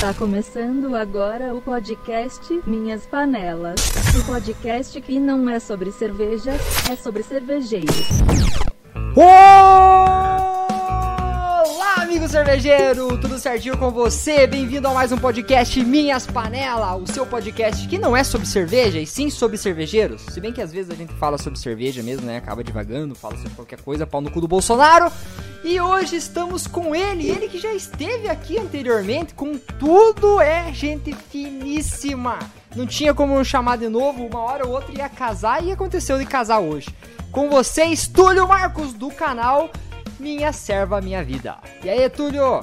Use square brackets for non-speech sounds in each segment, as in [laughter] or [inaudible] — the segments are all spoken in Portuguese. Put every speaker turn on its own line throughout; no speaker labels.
Tá começando agora o podcast Minhas Panelas. O podcast que não é sobre cerveja, é sobre cervejeiros.
Olá, amigo cervejeiro! Tudo certinho com você? Bem-vindo a mais um podcast Minhas Panelas, o seu podcast que não é sobre cerveja e sim sobre cervejeiros. Se bem que às vezes a gente fala sobre cerveja mesmo, né? Acaba divagando, fala sobre qualquer coisa, pau no cu do Bolsonaro. E hoje estamos com ele, ele que já esteve aqui anteriormente, com tudo é gente finíssima. Não tinha como chamar de novo, uma hora ou outra ia casar e aconteceu de casar hoje. Com vocês, Túlio Marcos, do canal Minha Serva Minha Vida. E aí, Túlio?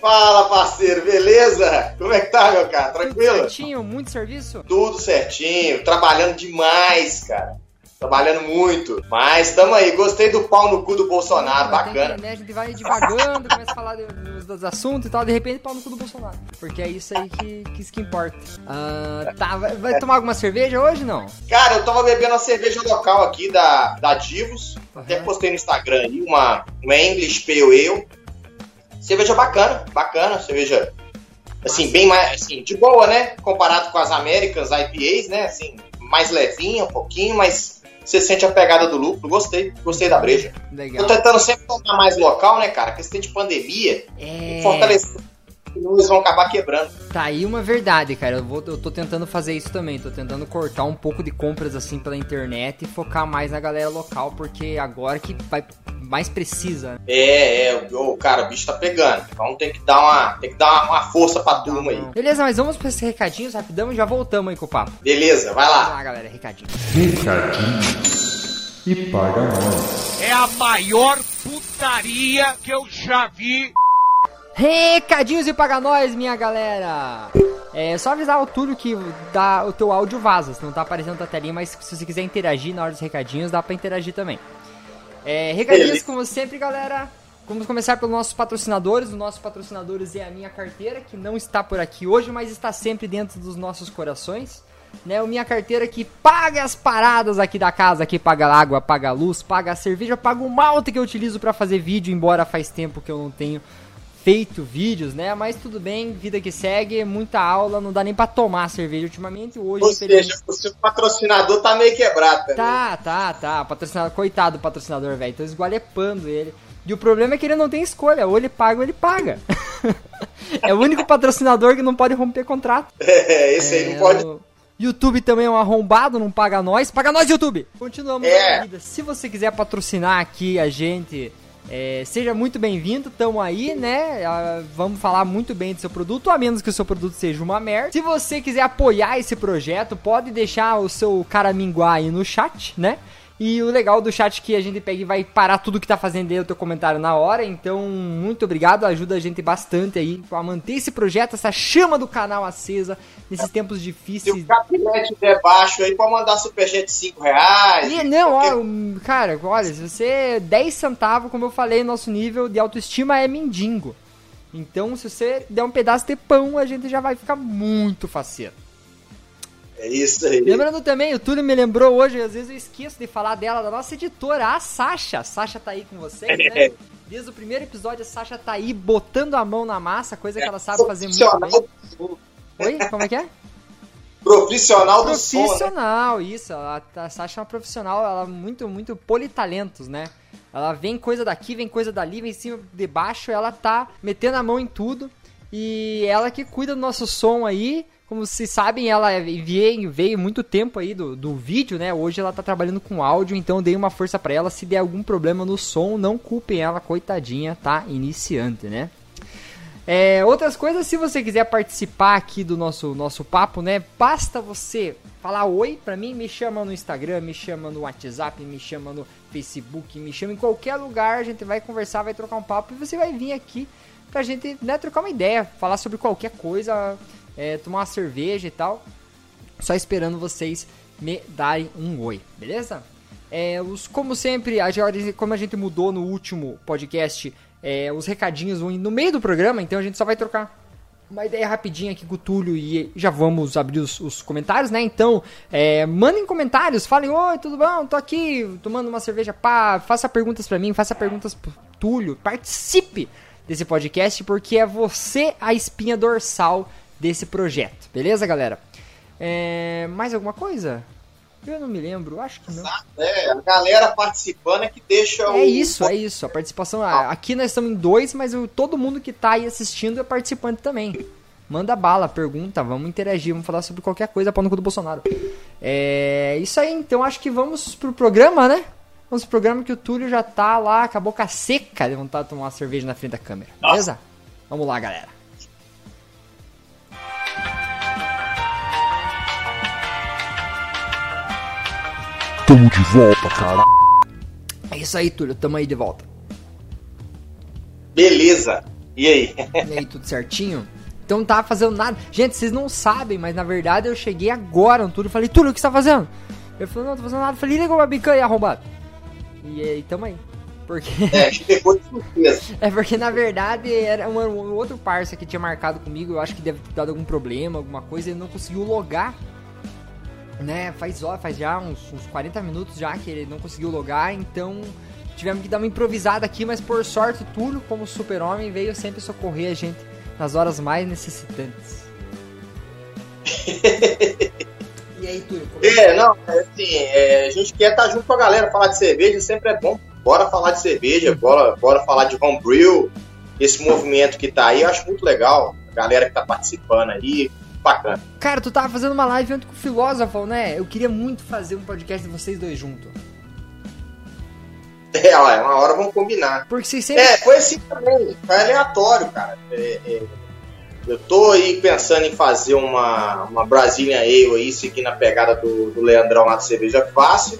Fala, parceiro, beleza? Como é que tá, meu cara?
Tudo
Tranquilo?
certinho? Muito serviço?
Tudo certinho, trabalhando demais, cara. Trabalhando muito. Mas tamo aí, gostei do pau no cu do Bolsonaro,
Mas tem
bacana.
que, né, a gente vai devagando, [laughs] começa a falar dos, dos assuntos e tal, de repente pau no cu do Bolsonaro. Porque é isso aí que, que, isso que importa. Ah, tá, vai, vai tomar alguma cerveja hoje não?
Cara, eu tava bebendo uma cerveja local aqui da, da Divos. Até
Aham.
postei no Instagram aí uma, uma English Pale Ale. Cerveja bacana, bacana, cerveja. Assim, bem mais, assim, de boa, né? Comparado com as Americans IPAs, né? Assim, mais levinha um pouquinho, mas você sente a pegada do lucro. Gostei, gostei da breja.
Legal.
Tô tentando sempre tomar mais local, né, cara? Questão de pandemia,
É.
Senão eles vão acabar quebrando.
tá aí uma verdade, cara. Eu, vou, eu tô tentando fazer isso também. Tô tentando cortar um pouco de compras assim pela internet e focar mais na galera local, porque agora que vai mais precisa. né?
É, é, o cara, o bicho tá pegando. Então tem que dar uma, tem que dar uma, força pra turma aí.
Beleza, mas vamos para esses recadinhos rapidão e já voltamos aí com o papo.
Beleza, vai
Vamos
lá.
lá, galera, recadinho.
Recadinhos e paga nós.
É a maior putaria que eu já vi.
Recadinhos e paga nós, minha galera! É só avisar o Túlio que dá, o teu áudio vaza, se não tá aparecendo na telinha, mas se você quiser interagir na hora dos recadinhos, dá pra interagir também. É, recadinhos, como sempre, galera. Vamos começar pelos nossos patrocinadores. Os nossos patrocinadores é a minha carteira, que não está por aqui hoje, mas está sempre dentro dos nossos corações. Né, o minha carteira que paga as paradas aqui da casa, que paga água, paga luz, paga a cerveja, paga o malte que eu utilizo para fazer vídeo, embora faz tempo que eu não tenho feito vídeos, né? Mas tudo bem, vida que segue, muita aula, não dá nem pra tomar cerveja ultimamente. Hoje,
Ou seja, o seu patrocinador tá meio quebrado também.
Tá, tá, tá. Patrocinador, coitado do patrocinador, velho. Tô esgualepando ele. E o problema é que ele não tem escolha. Ou ele paga ou ele paga. [laughs] é o único patrocinador que não pode romper contrato. [laughs]
É, esse aí
É,
não pode.
o YouTube também é um arrombado, não paga nós. Paga nós, YouTube! Continuamos
É.
na vida. Se você quiser patrocinar aqui a gente, é, seja muito bem-vindo. Tamo aí, né? Ah, vamos falar muito bem do seu produto, a menos que o seu produto seja uma merda. Se você quiser apoiar esse projeto, pode deixar o seu caraminguá aí no chat, né? E o legal do chat é que a gente pega e vai parar tudo que tá fazendo aí o teu comentário na hora. Então, muito obrigado, ajuda a gente bastante aí a manter esse projeto, essa chama do canal acesa nesses tempos
Se
difíceis.
o capilete der baixo aí, pode mandar superchat de 5 reais.
E, não,
qualquer-
ó, cara, olha, se você 10 centavos, como eu falei, nosso nível de autoestima é mendigo. Então, se você der um pedaço de pão, a gente já vai ficar muito faceiro.
É isso aí.
Lembrando também, o Túlio me lembrou hoje, às vezes eu esqueço de falar dela, da nossa editora, a Sasha. A Sasha tá aí com vocês, né? Desde o primeiro episódio, a Sasha tá aí botando a mão na massa, coisa que ela sabe fazer muito
Profissional
bem. Oi? Como é que é?
Profissional do som, né?
Profissional, isso. A, a Sasha é uma profissional, ela é muito, muito politalentos, né? Ela vem coisa daqui, vem coisa dali, vem em cima, de baixo, ela tá metendo a mão em tudo. E ela que cuida do nosso som aí. Como vocês sabem, ela veio, veio muito tempo aí do, do vídeo, né? Hoje ela tá trabalhando com áudio, então dei uma força pra ela. Se der algum problema no som, não culpem ela, coitadinha, tá? Iniciante, né? É, outras coisas, se você quiser participar aqui do nosso, nosso papo, né? Basta você falar oi pra mim, me chama no Instagram, me chama no WhatsApp, me chama no Facebook, me chama em qualquer lugar, a gente vai conversar, vai trocar um papo e você vai vir aqui pra gente né, trocar uma ideia, falar sobre qualquer coisa, é, tomar uma cerveja e tal. Só esperando vocês me darem um oi, beleza? É, os, como sempre, a como a gente mudou no último podcast, é, os recadinhos vão no meio do programa, então a gente só vai trocar uma ideia rapidinha aqui com o Túlio e já vamos abrir os, os comentários, né? Então, é, mandem comentários, falem, oi, tudo bom? Tô aqui tomando uma cerveja, pá, faça perguntas pra mim, faça perguntas pro Túlio, participe desse podcast, porque é você a espinha dorsal desse projeto. Beleza, galera? É, mais alguma coisa? Eu não me lembro, acho que não.
É, a galera participando é que deixa o.
É isso, é isso. A participação. a- Aqui nós estamos em dois, mas o- todo mundo que tá aí assistindo é participante também. Manda bala, pergunta, vamos interagir, vamos falar sobre qualquer coisa pau no cu do Bolsonaro. É isso aí, então acho que vamos pro programa, né? Vamos pro programa que o Túlio já tá lá com a boca seca de vontade de tomar uma cerveja na frente da câmera.
Nossa.
Beleza? Vamos lá, galera.
Tamo de volta, cara.
É isso aí, Túlio, tamo aí de volta.
Beleza. E aí?
E aí, tudo certinho? Então não tava fazendo nada. Gente, vocês não sabem, mas na verdade eu cheguei agora no Túlio e falei, Túlio, o que você tá fazendo? Ele falou, não, tô fazendo nada. Eu falei, liga uma bica aí, arrombado. E aí, tamo aí. Porque.
É, pegou de surpresa. [laughs]
é porque na verdade era um, um outro parça que tinha marcado comigo. Eu acho que deve ter dado algum problema, alguma coisa. Ele não conseguiu logar. Né? Faz, ó, faz já uns, uns 40 minutos já que ele não conseguiu logar. Então tivemos que dar uma improvisada aqui. Mas por sorte, o Túlio, como super-homem, veio sempre socorrer a gente nas horas mais necessitantes. [laughs] e aí, Túlio? como é
É, não, é assim, é, a gente quer estar junto com a galera, falar de cerveja sempre é bom. Bora falar de cerveja, bora, bora falar de homebrew, esse movimento que tá aí, eu acho muito legal. A galera que tá participando aí, bacana.
Cara, tu tava fazendo uma live ontem com o Filósofo, né? Eu queria muito fazer um podcast de vocês dois juntos.
É, ó, uma hora vamos combinar.
Porque vocês sempre.
É, foi assim também, foi aleatório, cara. É, é, eu tô aí pensando em fazer uma, uma Brazilian Ale aí, seguindo a pegada do, do Leandrão lá do Cerveja Fácil.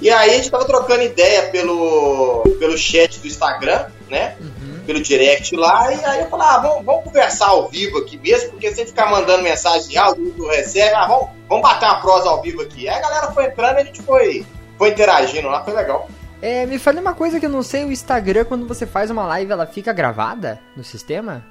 E aí a gente tava trocando ideia pelo, pelo chat do Instagram, né?
Uhum.
Pelo direct lá, e aí eu falei, ah, vamos, vamos conversar ao vivo aqui mesmo, porque se a gente ficar mandando mensagem de áudio, não recebe, ah, vamos, vamos bater uma prosa ao vivo aqui. Aí a galera foi entrando e a gente foi, foi interagindo lá, foi legal.
É, me fale uma coisa que eu não sei: o Instagram, quando você faz uma live, ela fica gravada no sistema?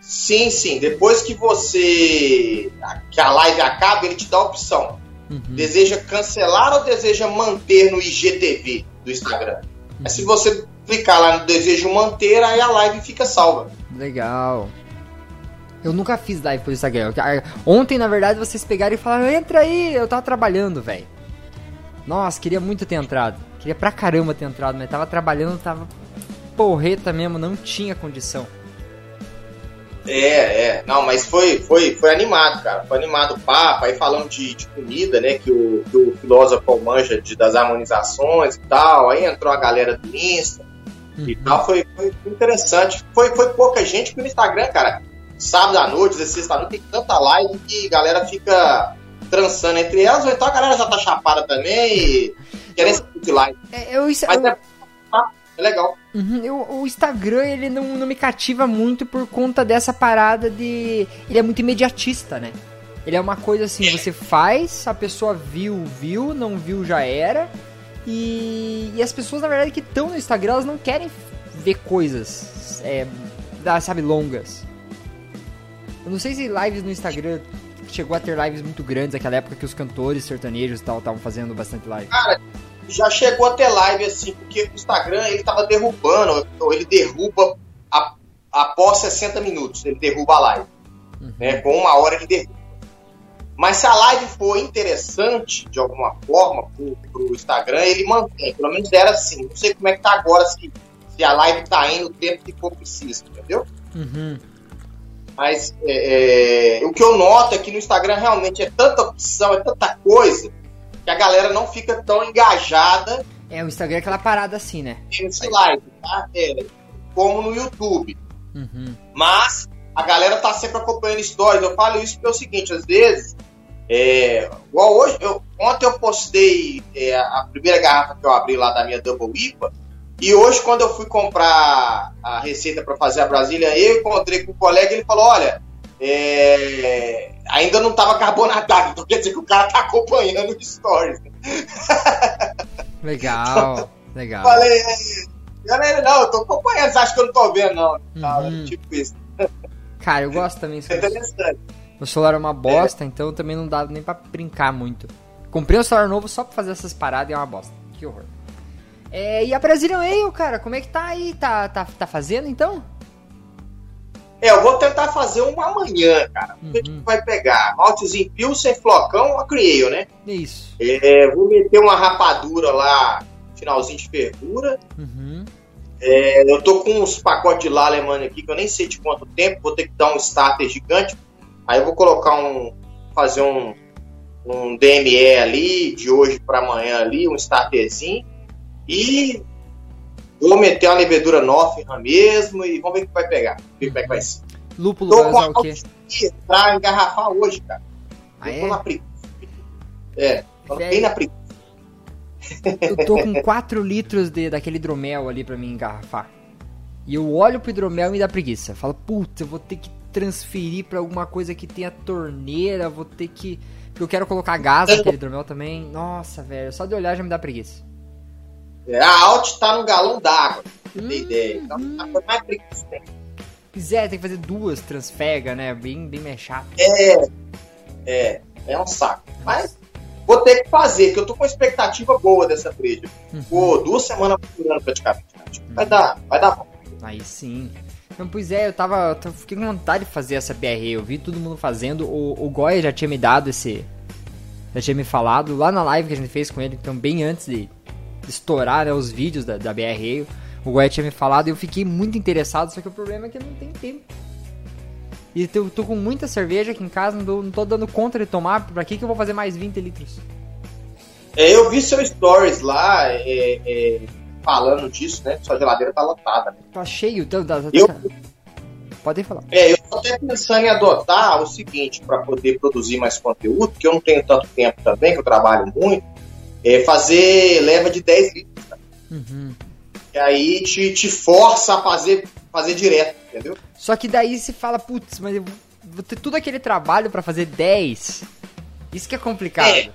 Sim, sim. Depois que você. que a live acaba, ele te dá a opção.
Uhum.
Deseja cancelar ou deseja manter no IGTV do Instagram? Aí se você clicar lá no desejo manter, aí a live fica salva.
Legal. Eu nunca fiz live pelo Instagram. Ontem, na verdade, vocês pegaram e falaram: entra aí, eu tava trabalhando, velho. Nossa, queria muito ter entrado. Queria pra caramba ter entrado, mas tava trabalhando, tava porreta mesmo, não tinha condição.
É, é. Não, mas foi, foi, foi animado, cara. Foi animado o papo. Aí falamos de, de comida, né? Que o, que o filósofo manja de, das harmonizações e tal. Aí entrou a galera do Insta e tal. Foi, foi interessante. Foi, foi pouca gente, porque no Instagram, cara, sábado à noite, 16 da noite, tem tanta live que a galera fica trançando entre elas. Ou então a galera já tá chapada também e querendo assistir de live.
É, eu, isso-
Mas
eu-
é, é legal.
Uhum, eu- o Instagram, ele não, não me cativa muito por conta dessa parada de... Ele é muito imediatista, né? Ele é uma coisa assim, você faz, a pessoa viu, viu, não viu, já era. E, e as pessoas, na verdade, que estão no Instagram, elas não querem ver coisas, é, sabe, longas. Eu não sei se lives no Instagram chegou a ter lives muito grandes, naquela época que os cantores sertanejos e tal estavam fazendo bastante live.
já chegou até live assim, porque o Instagram ele tava derrubando, ou ele derruba a- após 60 minutos, ele derruba a live. Né? Com uma hora ele derruba. Mas se a live for interessante, de alguma forma, pro, pro Instagram, ele mantém. Pelo menos era assim. Não sei como é que tá agora, se, se a live tá indo o tempo que for preciso, entendeu?
Uhum.
Mas é, é, o que eu noto é que no Instagram realmente é tanta opção, é tanta coisa, que a galera não fica tão engajada
É, o Instagram é aquela parada assim, né?
nesse live, tá? É, como no YouTube.
Uhum.
Mas a galera tá sempre acompanhando stories. Eu falo isso porque é o seguinte, às vezes, é, igual hoje, eu, ontem eu postei é, a primeira garrafa que eu abri lá da minha Double IPA, e hoje, quando eu fui comprar a receita para fazer a Brasília, eu encontrei com um colega e ele falou: Olha, é, ainda não estava carbonatado, então quer dizer que o cara tá acompanhando o stories. [laughs]
Legal, legal.
Falei, galera, não, eu tô acompanhando, você acha que eu não tô vendo, não?
Uhum.
Tipo isso.
Cara, eu gosto também.
É interessante.
Meu celular é uma bosta, então também não dá nem pra brincar muito. Comprei um celular novo só pra fazer essas paradas e é uma bosta. Que horror. É, e a Brazilian Ale, cara, como é que tá aí? Tá, tá, tá fazendo então?
É, eu vou tentar fazer uma amanhã, cara. O que
Uhum.
vai pegar? Maltezinho Pilsen, flocão, a Creio, né?
É isso.
É, vou meter uma rapadura lá, finalzinho de fervura.
Uhum.
É, eu tô com uns pacotes de lá alemã aqui que eu nem sei de quanto tempo, vou ter que dar um starter gigante. Aí eu vou colocar um. fazer um, um DME ali, de hoje para amanhã ali, um starterzinho. E vou meter uma levedura Northam mesmo e vamos ver o que vai pegar. Ver como é que vai ser.
Lúpulo
Tô com
o quê?
pra engarrafar hoje, cara.
Ah,
eu tô
é?
na preguiça. É, tô bem na preguiça.
Eu tô com 4 litros de, daquele hidromel ali pra mim engarrafar. E eu olho pro hidromel e me dá preguiça. Falo, puta, eu vou ter que transferir pra alguma coisa que tenha torneira, vou ter que. Porque eu quero colocar gás naquele [laughs] hidromel também. Nossa, velho, só de olhar já me dá preguiça.
É, a Alt tá no galão d'água,
Hum,
ter ideia. Então tá mais preguiça. né?
Pois é, tem que fazer duas transfega, né? Bem, bem mais chato.
É, é, é um saco. Mas vou ter que fazer, porque eu tô com uma expectativa boa dessa breja. Ficou duas semanas procurando praticamente. Vai dar, vai dar bom.
Aí sim. Pois é, eu tava. Eu fiquei com vontade de fazer essa BRE. Eu vi todo mundo fazendo. O, o Goya já tinha me dado esse. Já tinha me falado lá na live que a gente fez com ele, então bem antes de estourar né, os vídeos da, da BRE. O Goya tinha me falado e eu fiquei muito interessado, só que o problema é que eu não tenho tempo. E eu tô com muita cerveja aqui em casa, não tô, não tô dando conta de tomar. Pra que, que eu vou fazer mais 20 litros?
É, eu vi seu stories lá é, é, falando disso, né? Sua geladeira tá lotada. Né?
Tá cheio. Tá, tá, tá-
Eu-
Pode falar.
É, eu tô até pensando em adotar o seguinte, para poder produzir mais conteúdo, porque eu não tenho tanto tempo também, que eu trabalho muito, é fazer leva de 10 litros.
Uhum.
E aí te, te força a fazer, fazer direto, entendeu?
Só que daí se fala, putz, mas eu vou- ter todo aquele trabalho pra fazer 10. Isso que é complicado.
É.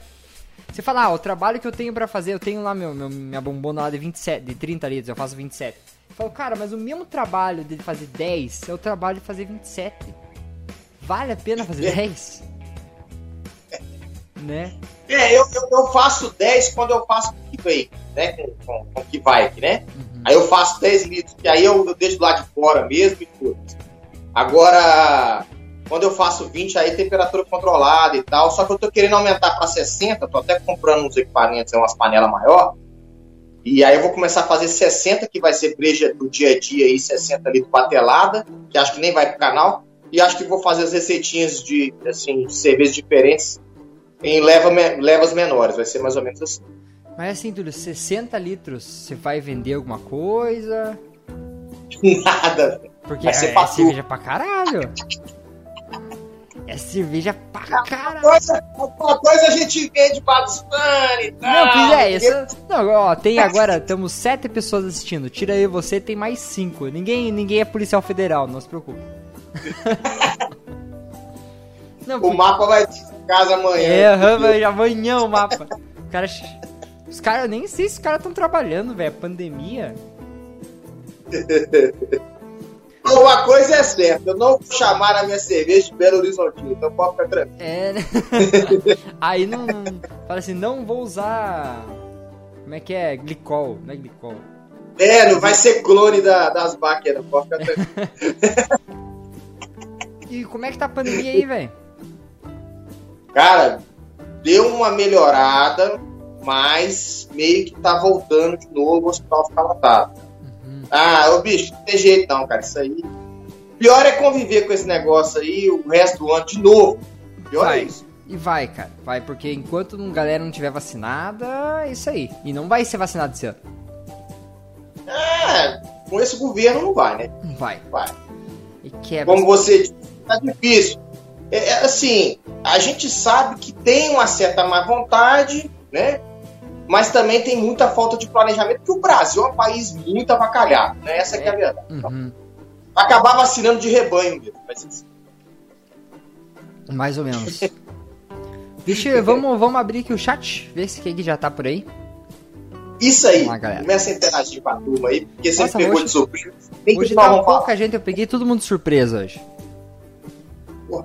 Você fala, ah, o trabalho que eu tenho pra fazer, eu tenho lá meu, meu- minha bombona lá de 27, de 30 litros, eu faço 27. Eu falo, cara, mas o mesmo trabalho de fazer 10 é o trabalho de fazer 27. Vale a pena fazer
É.
10? Né?
É, eu, eu, eu faço 10 quando eu faço keybake, né? Com, com, com keybike, né? Aí eu faço 10 litros, que aí eu, eu deixo do lado de fora mesmo e tudo. Agora, quando eu faço 20, aí temperatura controlada e tal. Só que eu tô querendo aumentar para 60, tô até comprando uns equipamentos, umas panelas maior. E aí eu vou começar a fazer 60, que vai ser breja do dia a dia aí, 60 litros patelada, que acho que nem vai pro canal. E acho que vou fazer as receitinhas de, assim, de cervejas diferentes em leva, levas menores. Vai ser mais ou menos assim.
Mas assim, Túlio, 60 litros, você vai vender alguma coisa? [laughs]
Nada.
Porque
Vai ser
é,
pra
cerveja pra caralho. É cerveja pra caralho.
Alguma coisa a gente vende para os fãs e tal.
Não, pois é, isso. Não, ó, tem agora, temos sete pessoas assistindo. Tira aí você, tem mais cinco. Ninguém, ninguém é policial federal, não se preocupe. [laughs] não,
O mapa vai de casa amanhã.
é, amanhã o mapa. O cara, os caras, eu nem sei se os caras estão trabalhando, velho. Pandemia. [laughs]
Uma coisa é certa, eu não vou chamar a minha cerveja de Belo Horizonte, então pode ficar tranquilo.
É, né? [laughs] Aí não. Fala assim, não vou usar. Como é que é? Glicol, não é glicol.
É, não vai ser clone da, das baquetas, pode ficar tranquilo. [laughs]
E como é que tá a pandemia aí, velho?
Cara, deu uma melhorada, mas meio que tá voltando de novo, o hospital fica lotado. Ah, ô bicho, não tem jeito não, cara, isso aí. Pior é conviver com esse negócio aí o resto do ano de novo. Pior
Vai.
é isso.
E vai, cara. Vai, porque enquanto a galera não tiver vacinada, é isso aí. E não vai ser vacinado esse ano.
É, com esse governo não vai, né?
Não vai.
Vai.
E quebra.
Como você disse, tá difícil. É, é, assim, a gente sabe que tem uma certa má vontade, né? Mas também tem muita falta de planejamento, porque o Brasil é um país muito avacalhado, né? Essa que é a verdade.
Uhum.
Acabar vacinando de rebanho mesmo. Mas, assim,
Mais ou menos. [laughs] Eu, vamos, vamos abrir aqui o chat, ver se quem já tá por aí.
isso aí,
galera.
começa a interagir com a turma aí, porque você
Nossa,
pegou
hoje-
de surpresa. Nem
Hoje
que
tá
falar.
pouca gente, eu peguei todo mundo de surpresa hoje.
Pô.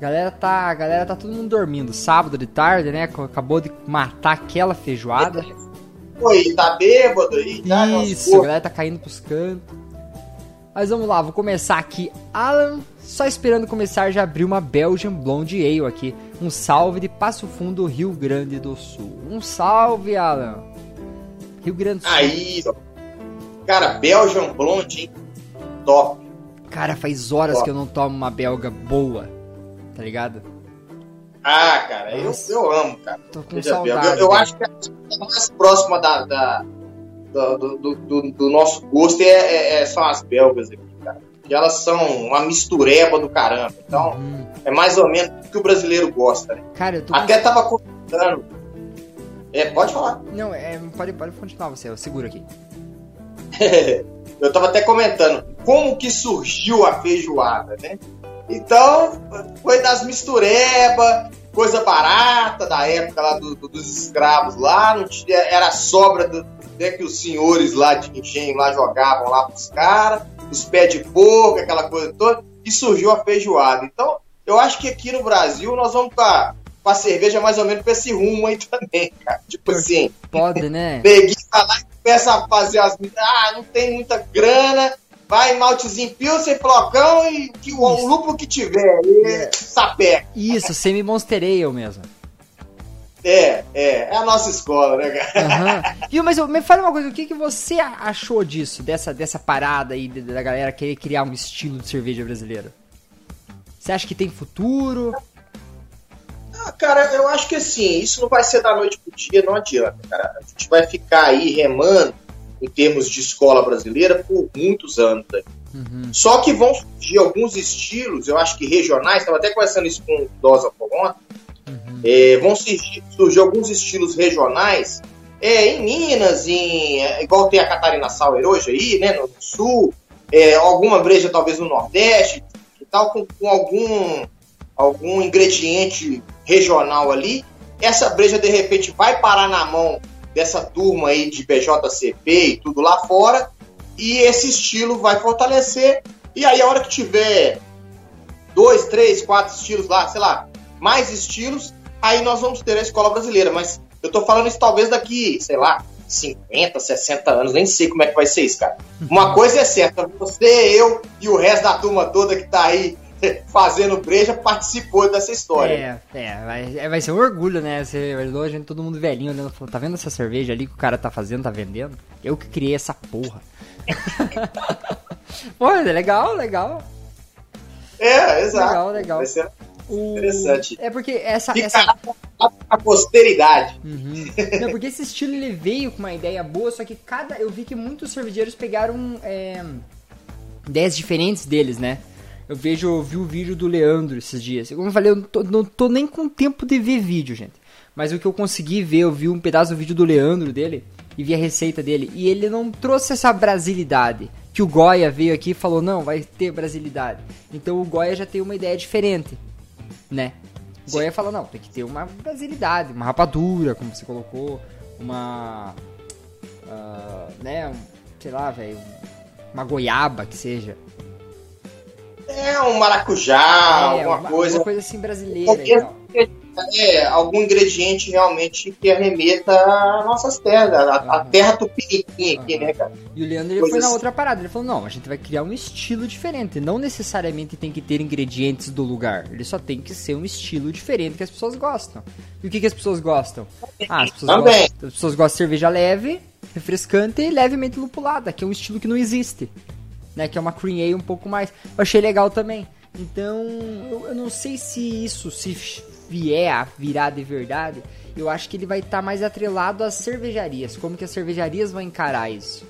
Galera tá, galera tá todo mundo dormindo. Sábado de tarde, né? Acabou de matar aquela feijoada.
Oi, tá bêbado aí? Tá,
Isso, a galera tá caindo pros cantos. Mas vamos lá, vou começar aqui. Alan, só esperando começar, já abriu uma Belgian Blonde Ale aqui. Um salve de Passo Fundo, Rio Grande do Sul. Um salve, Alan. Rio Grande do Sul.
Aí, ó. Cara, Belgian Blonde, hein? Top.
Cara, faz horas que eu não tomo uma belga boa, tá ligado?
Ah, cara, eu, eu amo, cara.
Tô com
Veja
saudade.
Eu, eu
cara.
acho que a mais próxima da, da- do, do- do- do nosso gosto é, é- é- são as belgas aqui, cara. Que elas são uma mistureba do caramba. Então,
Hum.
é mais ou menos o que o brasileiro gosta, né?
Cara, eu tô.
Até tava comentando. É, pode falar. [laughs]
Não, é, pode, pode continuar você, eu seguro aqui.
eu tava até comentando como que surgiu a feijoada, né? Então, foi das mistureba, coisa barata da época lá do- do- dos escravos lá, não tinha, era sobra do, né, que os senhores lá de engenho lá jogavam lá pros caras, os pés de porco, aquela coisa toda, e surgiu a feijoada. Então, eu acho que aqui no Brasil nós vamos pra, pra cerveja mais ou menos pra esse rumo aí também, cara. Tipo assim,
Pode, né? [laughs]
Vai lá e começa a fazer as. Ah, não tem muita grana. Vai maltezinho pilsen, flocão e que, o, o lúpulo que tiver. E, sapé.
Isso, semi Monster Ale mesmo.
É, é. É a nossa escola, né, cara?
Viu, mas eu- me fala uma coisa, o que, que você achou disso, dessa, dessa parada aí da galera querer criar um estilo de cerveja brasileira? Você acha que tem futuro?
Ah, cara, eu acho que assim, isso não vai ser da noite pro dia, não adianta, cara. A gente vai ficar aí remando em termos de escola brasileira por muitos anos.
Uhum.
Só que vão surgir alguns estilos, eu acho que regionais, estava até conversando isso com o Dosa por ontem,
Uhum.
É, vão surgir, surgir alguns estilos regionais é, em Minas, em, é, igual tem a Catarina Sauer hoje aí, né, no sul, é, alguma breja talvez no Nordeste e tal, com, com algum, algum ingrediente regional ali. Essa breja de repente vai parar na mão dessa turma aí de BJCP e tudo lá fora, e esse estilo vai fortalecer. E aí, a hora que tiver dois, três, quatro estilos lá, sei lá, mais estilos, aí nós vamos ter a escola brasileira. Mas eu tô falando isso talvez daqui, sei lá, 50, 60 anos, nem sei como é que vai ser isso, cara. Uma coisa é certa, você, eu e o resto da turma toda que tá aí [laughs] fazendo breja participou dessa história.
É, é vai, é, vai ser um orgulho, né? Você olhou a gente, todo mundo velhinho olhando, falando, tá vendo essa cerveja ali que o cara tá fazendo, tá vendendo? Eu que criei essa porra. [laughs] Pô, é legal, legal.
É, exato.
Legal, legal.
Vai ser
O-
Interessante.
É porque essa.
Fica
essa...
a posteridade.
Uhum. Não, porque esse estilo ele veio com uma ideia boa, só que cada. Eu vi que muitos cervejeiros pegaram é, ideias diferentes deles, né? Eu vejo, eu vi o vídeo do Leandro esses dias. Como eu falei, eu não tô, não tô nem com tempo de ver vídeo, gente. Mas o que eu consegui ver, eu vi um pedaço do vídeo do Leandro dele e vi a receita dele. E ele não trouxe essa brasilidade. Que o Goya veio aqui e falou, não, vai ter brasilidade. Então o Goya já tem uma ideia diferente, né? O Goya falou, não, tem que ter uma brasilidade, uma rapadura, como você colocou, uma. ah, né, sei lá, velho, uma goiaba que seja.
É um maracujá,
É,
alguma
uma,
coisa.
uma coisa assim brasileira e tal.
É, algum ingrediente realmente que arremeta às nossas terras, a, a
Aham.
terra tupiniquim aqui,
Aham.
né, cara?
E o Leandro ele foi na outra parada. Ele falou: não, a gente vai criar um estilo diferente. Não necessariamente tem que ter ingredientes do lugar. Ele só tem que ser um estilo diferente que as pessoas gostam. E o que, que as pessoas gostam? Ah, as pessoas,
Também.
gostam, as pessoas gostam de cerveja leve, refrescante e levemente lupulada, que é um estilo que não existe. Né? Que é uma cream ale um pouco mais. Eu achei legal também. Então, eu, eu não sei se isso, se vier a virar de verdade, eu acho que ele vai estar mais atrelado às cervejarias. Como que as cervejarias vão encarar isso?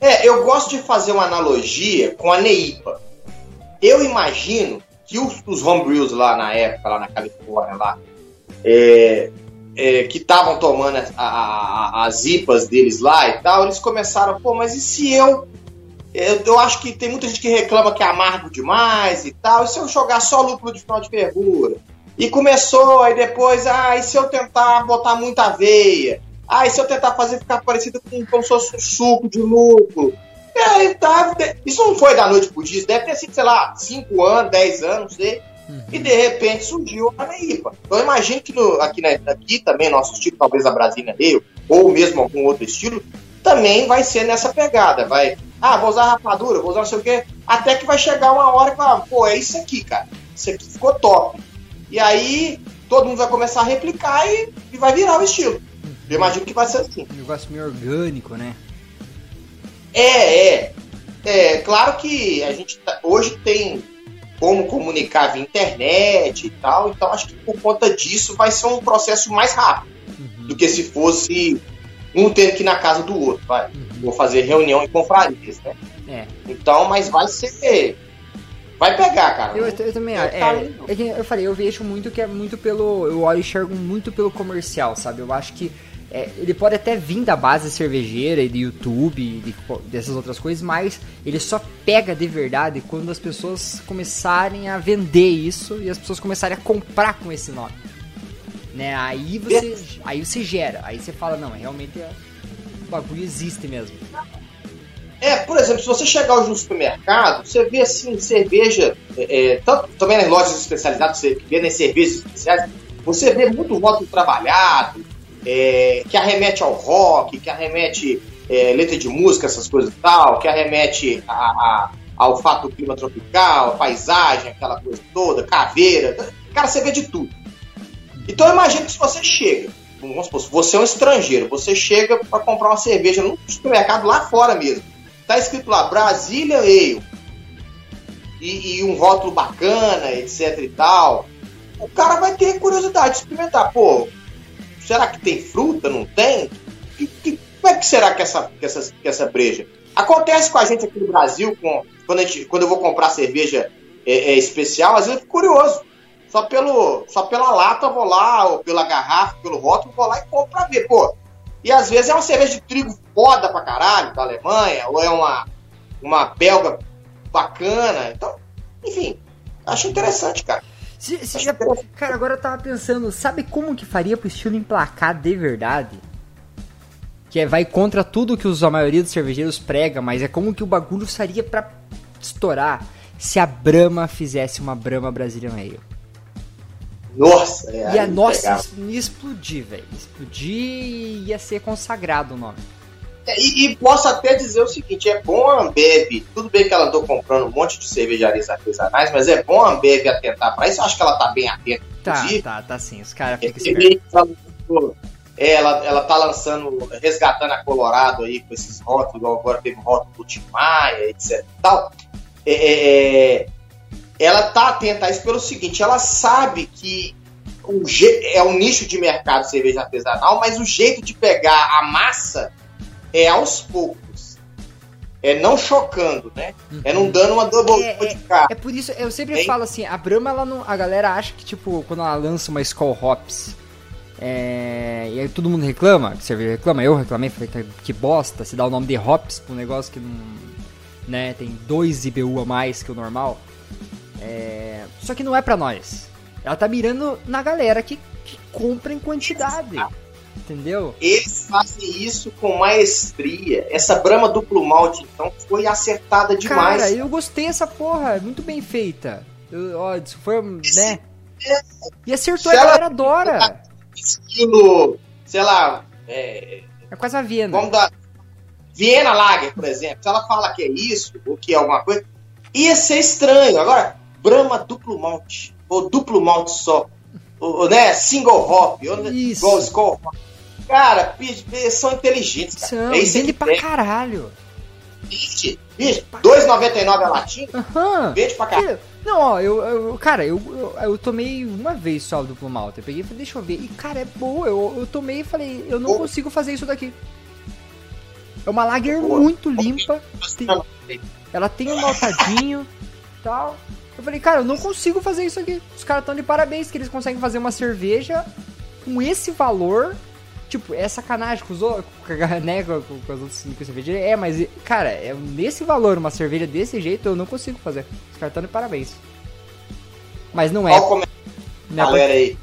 É, eu gosto de fazer uma analogia com a Neipa. Eu imagino que os, os homebrews lá na época, lá na Califórnia, lá, é, é, que estavam tomando a- a- a- as IPAs deles lá e tal, eles começaram, pô, mas e se eu, eu. Eu acho que tem muita gente que reclama que é amargo demais e tal, e se eu jogar só lúpulo de final de fervura? E começou, aí depois, ah, e se eu tentar botar muita aveia? Ah, e se eu tentar fazer ficar parecido com como se fosse um suco de lúpulo? Aí tá, isso não foi da noite pro dia, isso deve ter sido, sei lá, 5 anos, 10 anos, não sei. E de repente surgiu a Neipa. Então eu imagino que no- aqui, na- aqui também, nosso estilo, talvez a Brasília ou mesmo algum outro estilo, também vai ser nessa pegada. Vai, ah, vou usar rapadura, vou usar não sei o quê. Até que vai chegar uma hora que vai, pô, é isso aqui, cara. Isso aqui ficou top. E aí todo mundo vai começar a replicar e, e vai virar o estilo. Eu imagino que vai ser assim.
Um negócio meio orgânico, né?
É, é. É, claro que a gente tá- hoje tem como comunicar via internet e tal, então acho que por conta disso vai ser um processo mais rápido do que se fosse um tendo que ir na casa do outro, vai. Vou fazer reunião em confrarias, né?
É.
Então, mas vai ser. Vai pegar, cara.
Eu, eu também acho. É, é eu falei, eu vejo muito que é muito pelo. Eu olho e enxergo muito pelo comercial, sabe? Eu acho que é, ele pode até vir da base cervejeira e do YouTube e de- dessas outras coisas, mas ele só pega de verdade quando as pessoas começarem a vender isso e as pessoas começarem a comprar com esse nome. Né? Aí você, aí você gera, aí você fala, não, realmente é, o bagulho existe mesmo.
É, por exemplo, se você chegar hoje no supermercado, você vê assim, cerveja, é, é, tanto também nas lojas especializadas, você vê nas cervejas especiais, você vê muito rótulo trabalhado, é, que arremete ao rock, que arremete é, letra de música, essas coisas e tal, que arremete a, a- ao fato do clima tropical, paisagem, aquela coisa toda, caveira. Cara, você vê de tudo. Então eu imagino que se você chega, vamos supor, você é um estrangeiro, você chega para comprar uma cerveja num supermercado lá fora mesmo. Tá escrito lá Brasília Ale. E, e um rótulo bacana, etc e tal. O cara vai ter curiosidade de experimentar. Pô, será que tem fruta? Não tem? Que, que, como é que será que essa, que essa, que essa breja? Acontece com a gente aqui no Brasil, com, quando, gente, quando eu vou comprar cerveja é, é, especial, às vezes eu fico curioso. Só, pelo, só pela lata eu vou lá, ou pela garrafa, pelo rótulo, vou lá e compro pra ver. Pô, e às vezes é uma cerveja de trigo foda pra caralho, da Alemanha, ou é uma, uma belga bacana. Então, enfim, acho interessante, cara.
Se, se já- cara, agora eu tava pensando, sabe como que faria pro estilo emplacar de verdade? Que é, vai contra tudo que os, a maioria dos cervejeiros prega, mas é como que o bagulho seria pra estourar se a Brahma fizesse uma Brahma Brazilian Ale.
Nossa, é,
Ia, nossa, ia explodir, velho. Explodir e ia ser consagrado o nome.
É, E, e posso até dizer o seguinte: é bom a Ambev, tudo bem que ela andou comprando um monte de cervejarias artesanais, mas é bom a Ambev atentar pra isso. Eu acho que ela tá bem atenta,
Tá,
inclusive.
tá, tá sim. Os caras
É,
ficam espertos.
ela, é, ela, ela tá lançando, resgatando a Colorado aí com esses rótulos, agora teve o rótulo do Tim Maia, etc e tal. É, é, ela tá atenta a isso pelo seguinte, ela sabe que o je- é um nicho de mercado cerveja artesanal, mas o jeito de pegar a massa é aos poucos. É não chocando, né? É não dando uma double
É,
de cara.
É por isso, eu sempre falo assim, a Brahma, ela não, a galera acha que, tipo, quando ela lança uma Skull Hops, é, e aí todo mundo reclama, que cerveja reclama, eu reclamei, falei que, que bosta, se dá o nome de Hops pra um negócio que não, né, tem dois IBU a mais que o normal. É, só que não é pra nós. Ela tá mirando na galera que, que compra em quantidade, entendeu?
Eles fazem isso com maestria. Essa Brahma duplo malte, então, foi acertada demais.
Cara, eu gostei dessa porra, é muito bem feita. Eu, ó, isso foi, né? E acertou,
Se
a
ela-
galera adora.
Estilo, sei lá, é,
É quase a Viena.
vamos dar. Viena Lager, por exemplo. Se ela fala que é isso, ou que é alguma coisa, ia ser estranho. Agora, Brahma duplo malte, ou duplo malte só, ou, né, single hop, ou,
Isso.
igual Hop. Cara, são inteligentes, cara.
São,
é isso
vende pra
tem.
caralho.
Vende, vende. 2,99 a latinha,
Aham.
vende pra caralho.
Não, ó, eu, eu- cara, eu, eu, eu tomei uma vez só o duplo malte. Eu peguei e falei, deixa eu ver. E, cara, é boa. Eu, eu tomei e falei, eu não
Boa.
consigo fazer isso daqui. É uma lager
Boa.
muito limpa. Tem- ela tem um maltadinho tal. Eu falei, cara, eu não consigo fazer isso aqui. Os caras estão de parabéns que eles conseguem fazer uma cerveja com esse valor. Tipo, é sacanagem com os outros, né, com, com, com as outras com cerveja. É, mas, cara, é nesse valor, uma cerveja desse jeito, eu não consigo fazer. Os caras estão de parabéns. Mas não é.
Olha é galera aí.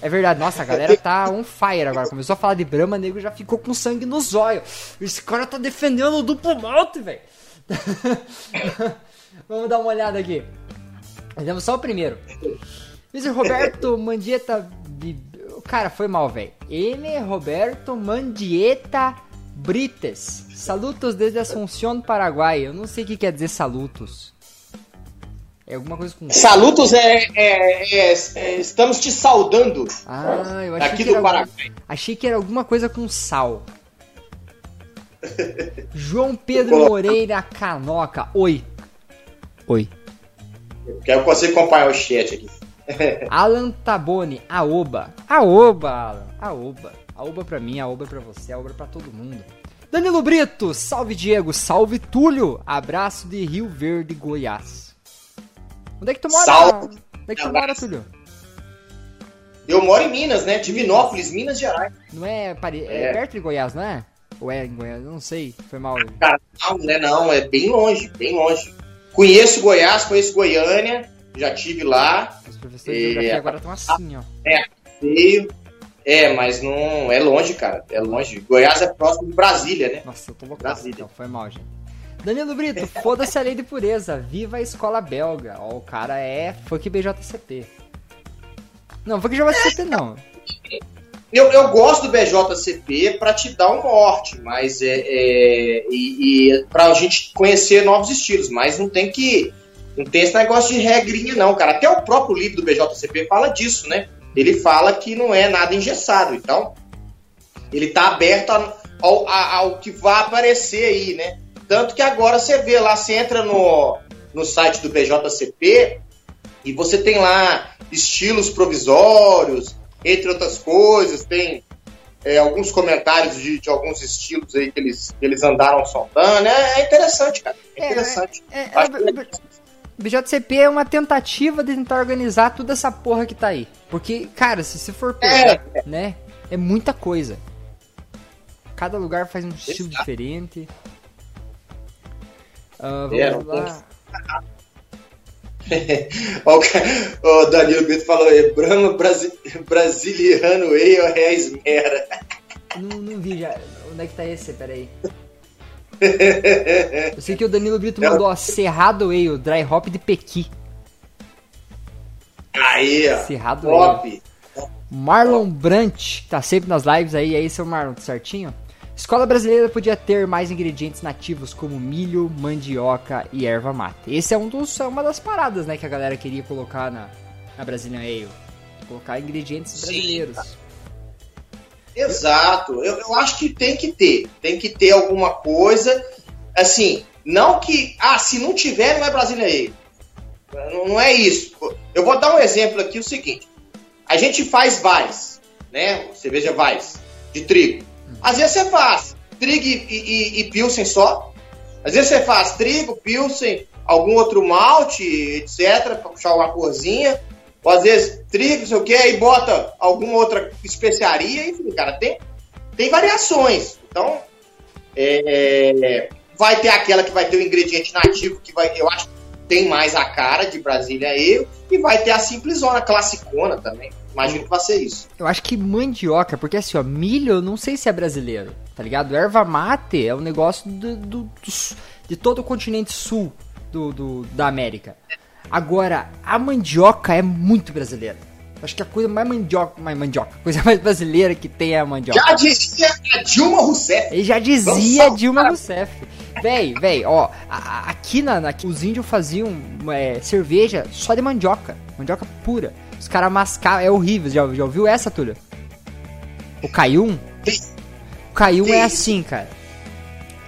é verdade, nossa, a galera tá on fire agora. Começou a falar de Brahma, nego já ficou com sangue nos olhos. Esse cara tá defendendo o duplo malte, velho. [laughs] Vamos dar uma olhada aqui. Fizemos só o primeiro. Mr. Roberto [laughs] Mandieta. Cara, foi mal, velho. M. Roberto Mandieta Brites. Salutos desde Assunción, Paraguai. Eu não sei o que quer dizer salutos. É alguma coisa com.
Salutos é, é- é- é- Estamos te saudando
Ah, eu achei
aqui
que era
do
algum-
Paraguai.
Achei que era alguma coisa com sal. [laughs] João Pedro Moreira Canoca. Oi. Oi.
Que eu consigo acompanhar o chat aqui. [laughs]
Alan Tabone. Aoba. Aoba, Alan. Aoba. Aoba pra mim, aoba pra você, aoba pra todo mundo. Danilo Brito. Salve, Diego. Salve, Túlio. Abraço de Rio Verde, Goiás. Onde é que tu mora?
Salve.
Onde é que tu mora, Túlio?
Eu moro em Minas, né? Divinópolis, Minas Gerais.
Não é, pare... é
É.
perto de Goiás, não é? Ou é em Goiás? Não sei. Foi mal.
Cara, não, não é não, é bem longe, bem longe. Conheço Goiás, conheço Goiânia, já tive lá,
Os professores de
É.
geografia agora estão assim, ó.
veio. É, mas não é longe, cara. É longe. Goiás é próximo de Brasília, né?
Nossa, eu tô louco.
Brasília.
Então, foi mal, gente. Danilo Brito, [laughs] foda-se a lei de pureza. Viva a escola belga. Ó, o cara é funk BJCP. Não, funk BJCP não.
Eu, eu gosto do BJCP pra te dar um norte, mas é, é e, e pra gente conhecer novos estilos, mas não tem que não tem esse negócio de regrinha não, cara. Até o próprio livro do BJCP fala disso, né? Ele fala que não é nada engessado, então ele tá aberto a- ao, a- ao que vai aparecer aí, né? Tanto que agora você vê lá, você entra no, no site do BJCP e você tem lá estilos provisórios, entre outras coisas, tem é, alguns comentários de, de alguns estilos aí que eles, que eles andaram soltando. É, é interessante, cara. É
É,
interessante.
É, é, BJCP é uma tentativa de tentar organizar toda essa porra que tá aí. Porque, cara, se você for pegar, né, é muita coisa. Cada lugar faz um estilo diferente.
É,
vamos lá.
O Danilo Brito falou: é Brahma Brasi- Brasiliano Ale é a esmera.
Não, não vi já. Onde é que tá esse? Peraí. [laughs] Eu sei que o Danilo Brito mandou, ó, Cerrado Ale, Dry Hop de Pequi.
Aí, ó.
Cerrado Ale. Marlon Brant, que tá sempre nas lives aí, aí seu Marlon, tudo certinho? Escola brasileira podia ter mais ingredientes nativos como milho, mandioca e erva mate. Esse é um dos, é uma das paradas, né, que a galera queria colocar na, na Brazilian Ale. Colocar ingredientes
Sim,
brasileiros.
Exato. Eu, eu acho que tem que ter. Tem que ter alguma coisa. Assim, não que. Ah, se não tiver, não é Brasília aí. Não, não é isso. Eu vou dar um exemplo aqui: o seguinte. A gente faz vais, né? Cerveja vais, de trigo. Às vezes você faz trigo e, e, e pilsen só. Às vezes você faz trigo, pilsen, algum outro malte, etc., pra puxar uma corzinha. Ou às vezes trigo, não sei o que, aí bota alguma outra especiaria, enfim, cara, tem, tem variações. Então, é, vai ter aquela que vai ter o ingrediente nativo, que vai, eu acho que tem mais a cara de Brasília eu, e vai ter a simplesona, classicona também. Imagino que vai ser isso.
Eu acho que mandioca, porque assim, ó, milho eu não sei se é brasileiro, tá ligado? Erva mate é um negócio do, do- do- de todo o continente sul do, do- da América. Agora, a mandioca é muito brasileira. Acho que a coisa mais mandioca, mais mandioca, a coisa mais brasileira que tem é a mandioca.
Já dizia a Dilma Rousseff.
Ele já dizia
Vamos
Dilma. Rousseff. Véi, véi, ó, a- a- aqui na, na- os índios faziam é, cerveja só de mandioca, mandioca pura. Os caras mascavam, é horrível, já, já ouviu essa, Túlio? O Caium? O Caium é assim, cara.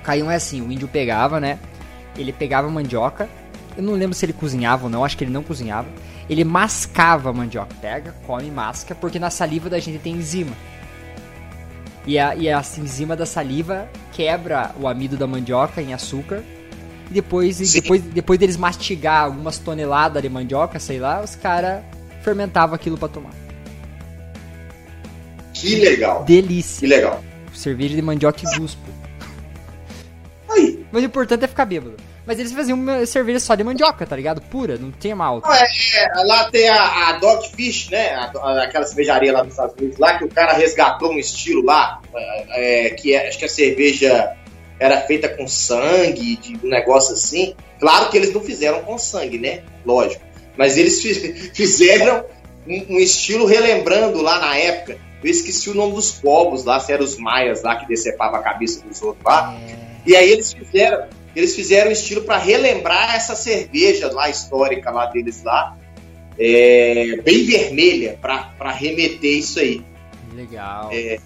O Caium é assim, o índio pegava, né? Ele pegava mandioca, eu não lembro se ele cozinhava ou não, acho que ele não cozinhava. Ele mascava a mandioca, pega, come, masca, porque na saliva da gente tem enzima. E a, e a enzima da saliva quebra o amido da mandioca em açúcar. E depois,
Sim.
depois, depois deles mastigar algumas toneladas de mandioca, sei lá, os caras fermentavam aquilo pra tomar.
Que legal. Que
Delícia.
legal.
Cerveja de mandioca e guspo.
Aí.
Mas o importante é ficar bêbado. Mas eles faziam uma cerveja só de mandioca, tá ligado? Pura, não tinha mal.
Não, é, é, lá tem a, a Dogfish, né? A- a- aquela cervejaria lá nos Estados Unidos, lá que o cara resgatou um estilo lá, é, é, que é- acho que a cerveja era feita com sangue, de um negócio assim. Claro que eles não fizeram com sangue, né? Lógico. Mas eles fi- fizeram um, um estilo relembrando lá na época. Eu esqueci o nome dos povos lá, se eram os maias lá que decepavam a cabeça dos outros lá.
É,
E aí eles fizeram, eles fizeram um estilo para relembrar essa cerveja lá histórica lá deles lá, é, bem vermelha para remeter isso aí.
legal.
É,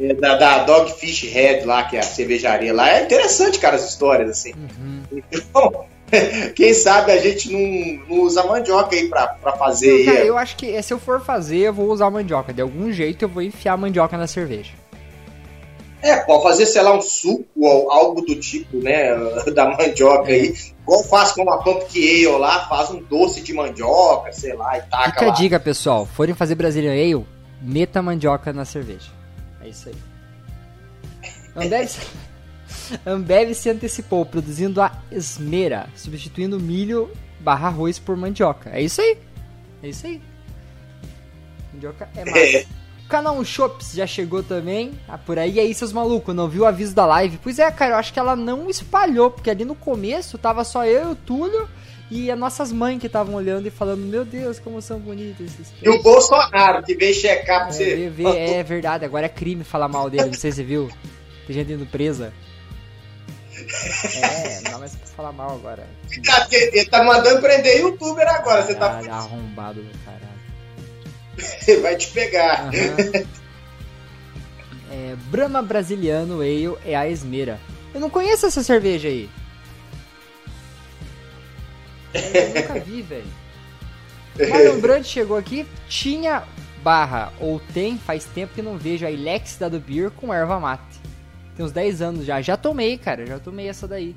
é, da, da Dogfish Head lá, que é a cervejaria lá. É interessante, cara, as histórias assim.
Uhum.
Então, [laughs] quem sabe a gente não, não usa mandioca aí pra, pra fazer aí.
Cara, eu acho que eh, se eu for fazer, eu vou usar mandioca. De algum jeito eu vou enfiar mandioca na cerveja.
É, pode fazer, sei lá, um suco ou algo do tipo, né, [laughs] da mandioca aí. Igual faz com uma pumpkin ale lá, faz um doce de mandioca, sei lá, e taca
Fica a
lá.
dica, pessoal. Forem fazer Brazilian Ale, meta mandioca na cerveja. É isso aí. Ambev, [laughs] se- Ambev se antecipou, produzindo a esmera, substituindo milho barra arroz por mandioca. É isso aí. É isso aí. Mandioca é massa.
É.
Canal Shops já chegou também. Ah, por aí. E aí, seus malucos, não viu o aviso da live? Pois é, cara, eu acho que ela não espalhou, porque ali no começo tava só eu e o Túlio e as nossas mães que estavam olhando e falando: Meu Deus, como são bonitos esses
E o Bolsonaro, que veio checar pra
é,
você.
vê- vê- é verdade, agora é crime falar mal dele, não sei se você viu. Tem gente indo presa. É, não dá mais pra falar mal agora.
Tá- Ele tá mandando prender youtuber agora, você tá
Caralho, arrombado do caralho.
vai te pegar.
Aham. É, Brahma Brasiliano Ale é a Esmera. Eu não conheço essa cerveja aí. Eu nunca vi, velho. Marlon Brand chegou aqui, tinha barra, ou tem, faz tempo que não vejo a Ilex da do Beer com erva mate. Tem uns 10 anos já. Já tomei, cara, já tomei essa daí.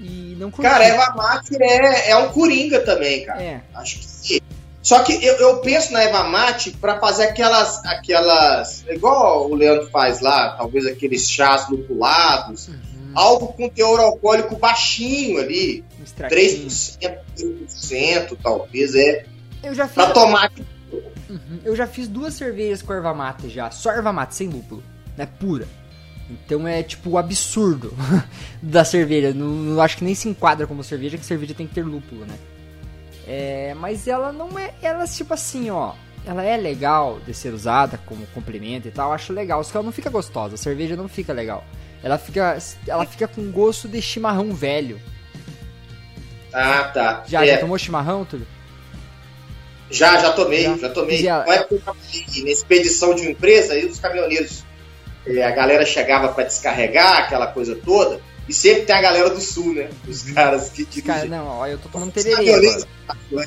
E não curti.
Cara, erva mate é, é um coringa também, cara.
É,
Acho que sim. Só que eu, eu penso na erva mate pra fazer aquelas, aquelas. Igual o Leandro faz lá, talvez aqueles chás lupulados.
Uhum.
Algo com teor alcoólico baixinho ali.
um extratinho.
3%, 3%, talvez, é.
Eu já fiz.
Pra tomar.
Uhum. Eu já fiz duas cervejas com erva mate já. Só erva mate, sem lúpulo. Né? Pura. Então é tipo o absurdo [laughs] da cerveja. Não, não acho que nem se enquadra como cerveja, que cerveja tem que ter lúpulo, né? É, mas ela não é. Ela, tipo assim, ó. Ela é legal de ser usada como complemento e tal. Acho legal. Só que ela não fica gostosa. A cerveja não fica legal. Ela fica, ela fica com gosto de chimarrão velho.
Ah, tá.
Já,
É.
já tomou chimarrão, Túlio?
Já, já tomei,
Já.
já, tomei.
Já.
Não é porque eu trabalhei na expedição de uma empresa, aí os caminhoneiros, eh, a galera chegava para descarregar, aquela coisa toda, e sempre tem a galera do sul, né? Os caras que dirigem.
Cara, não, ó, eu tô tomando tererê.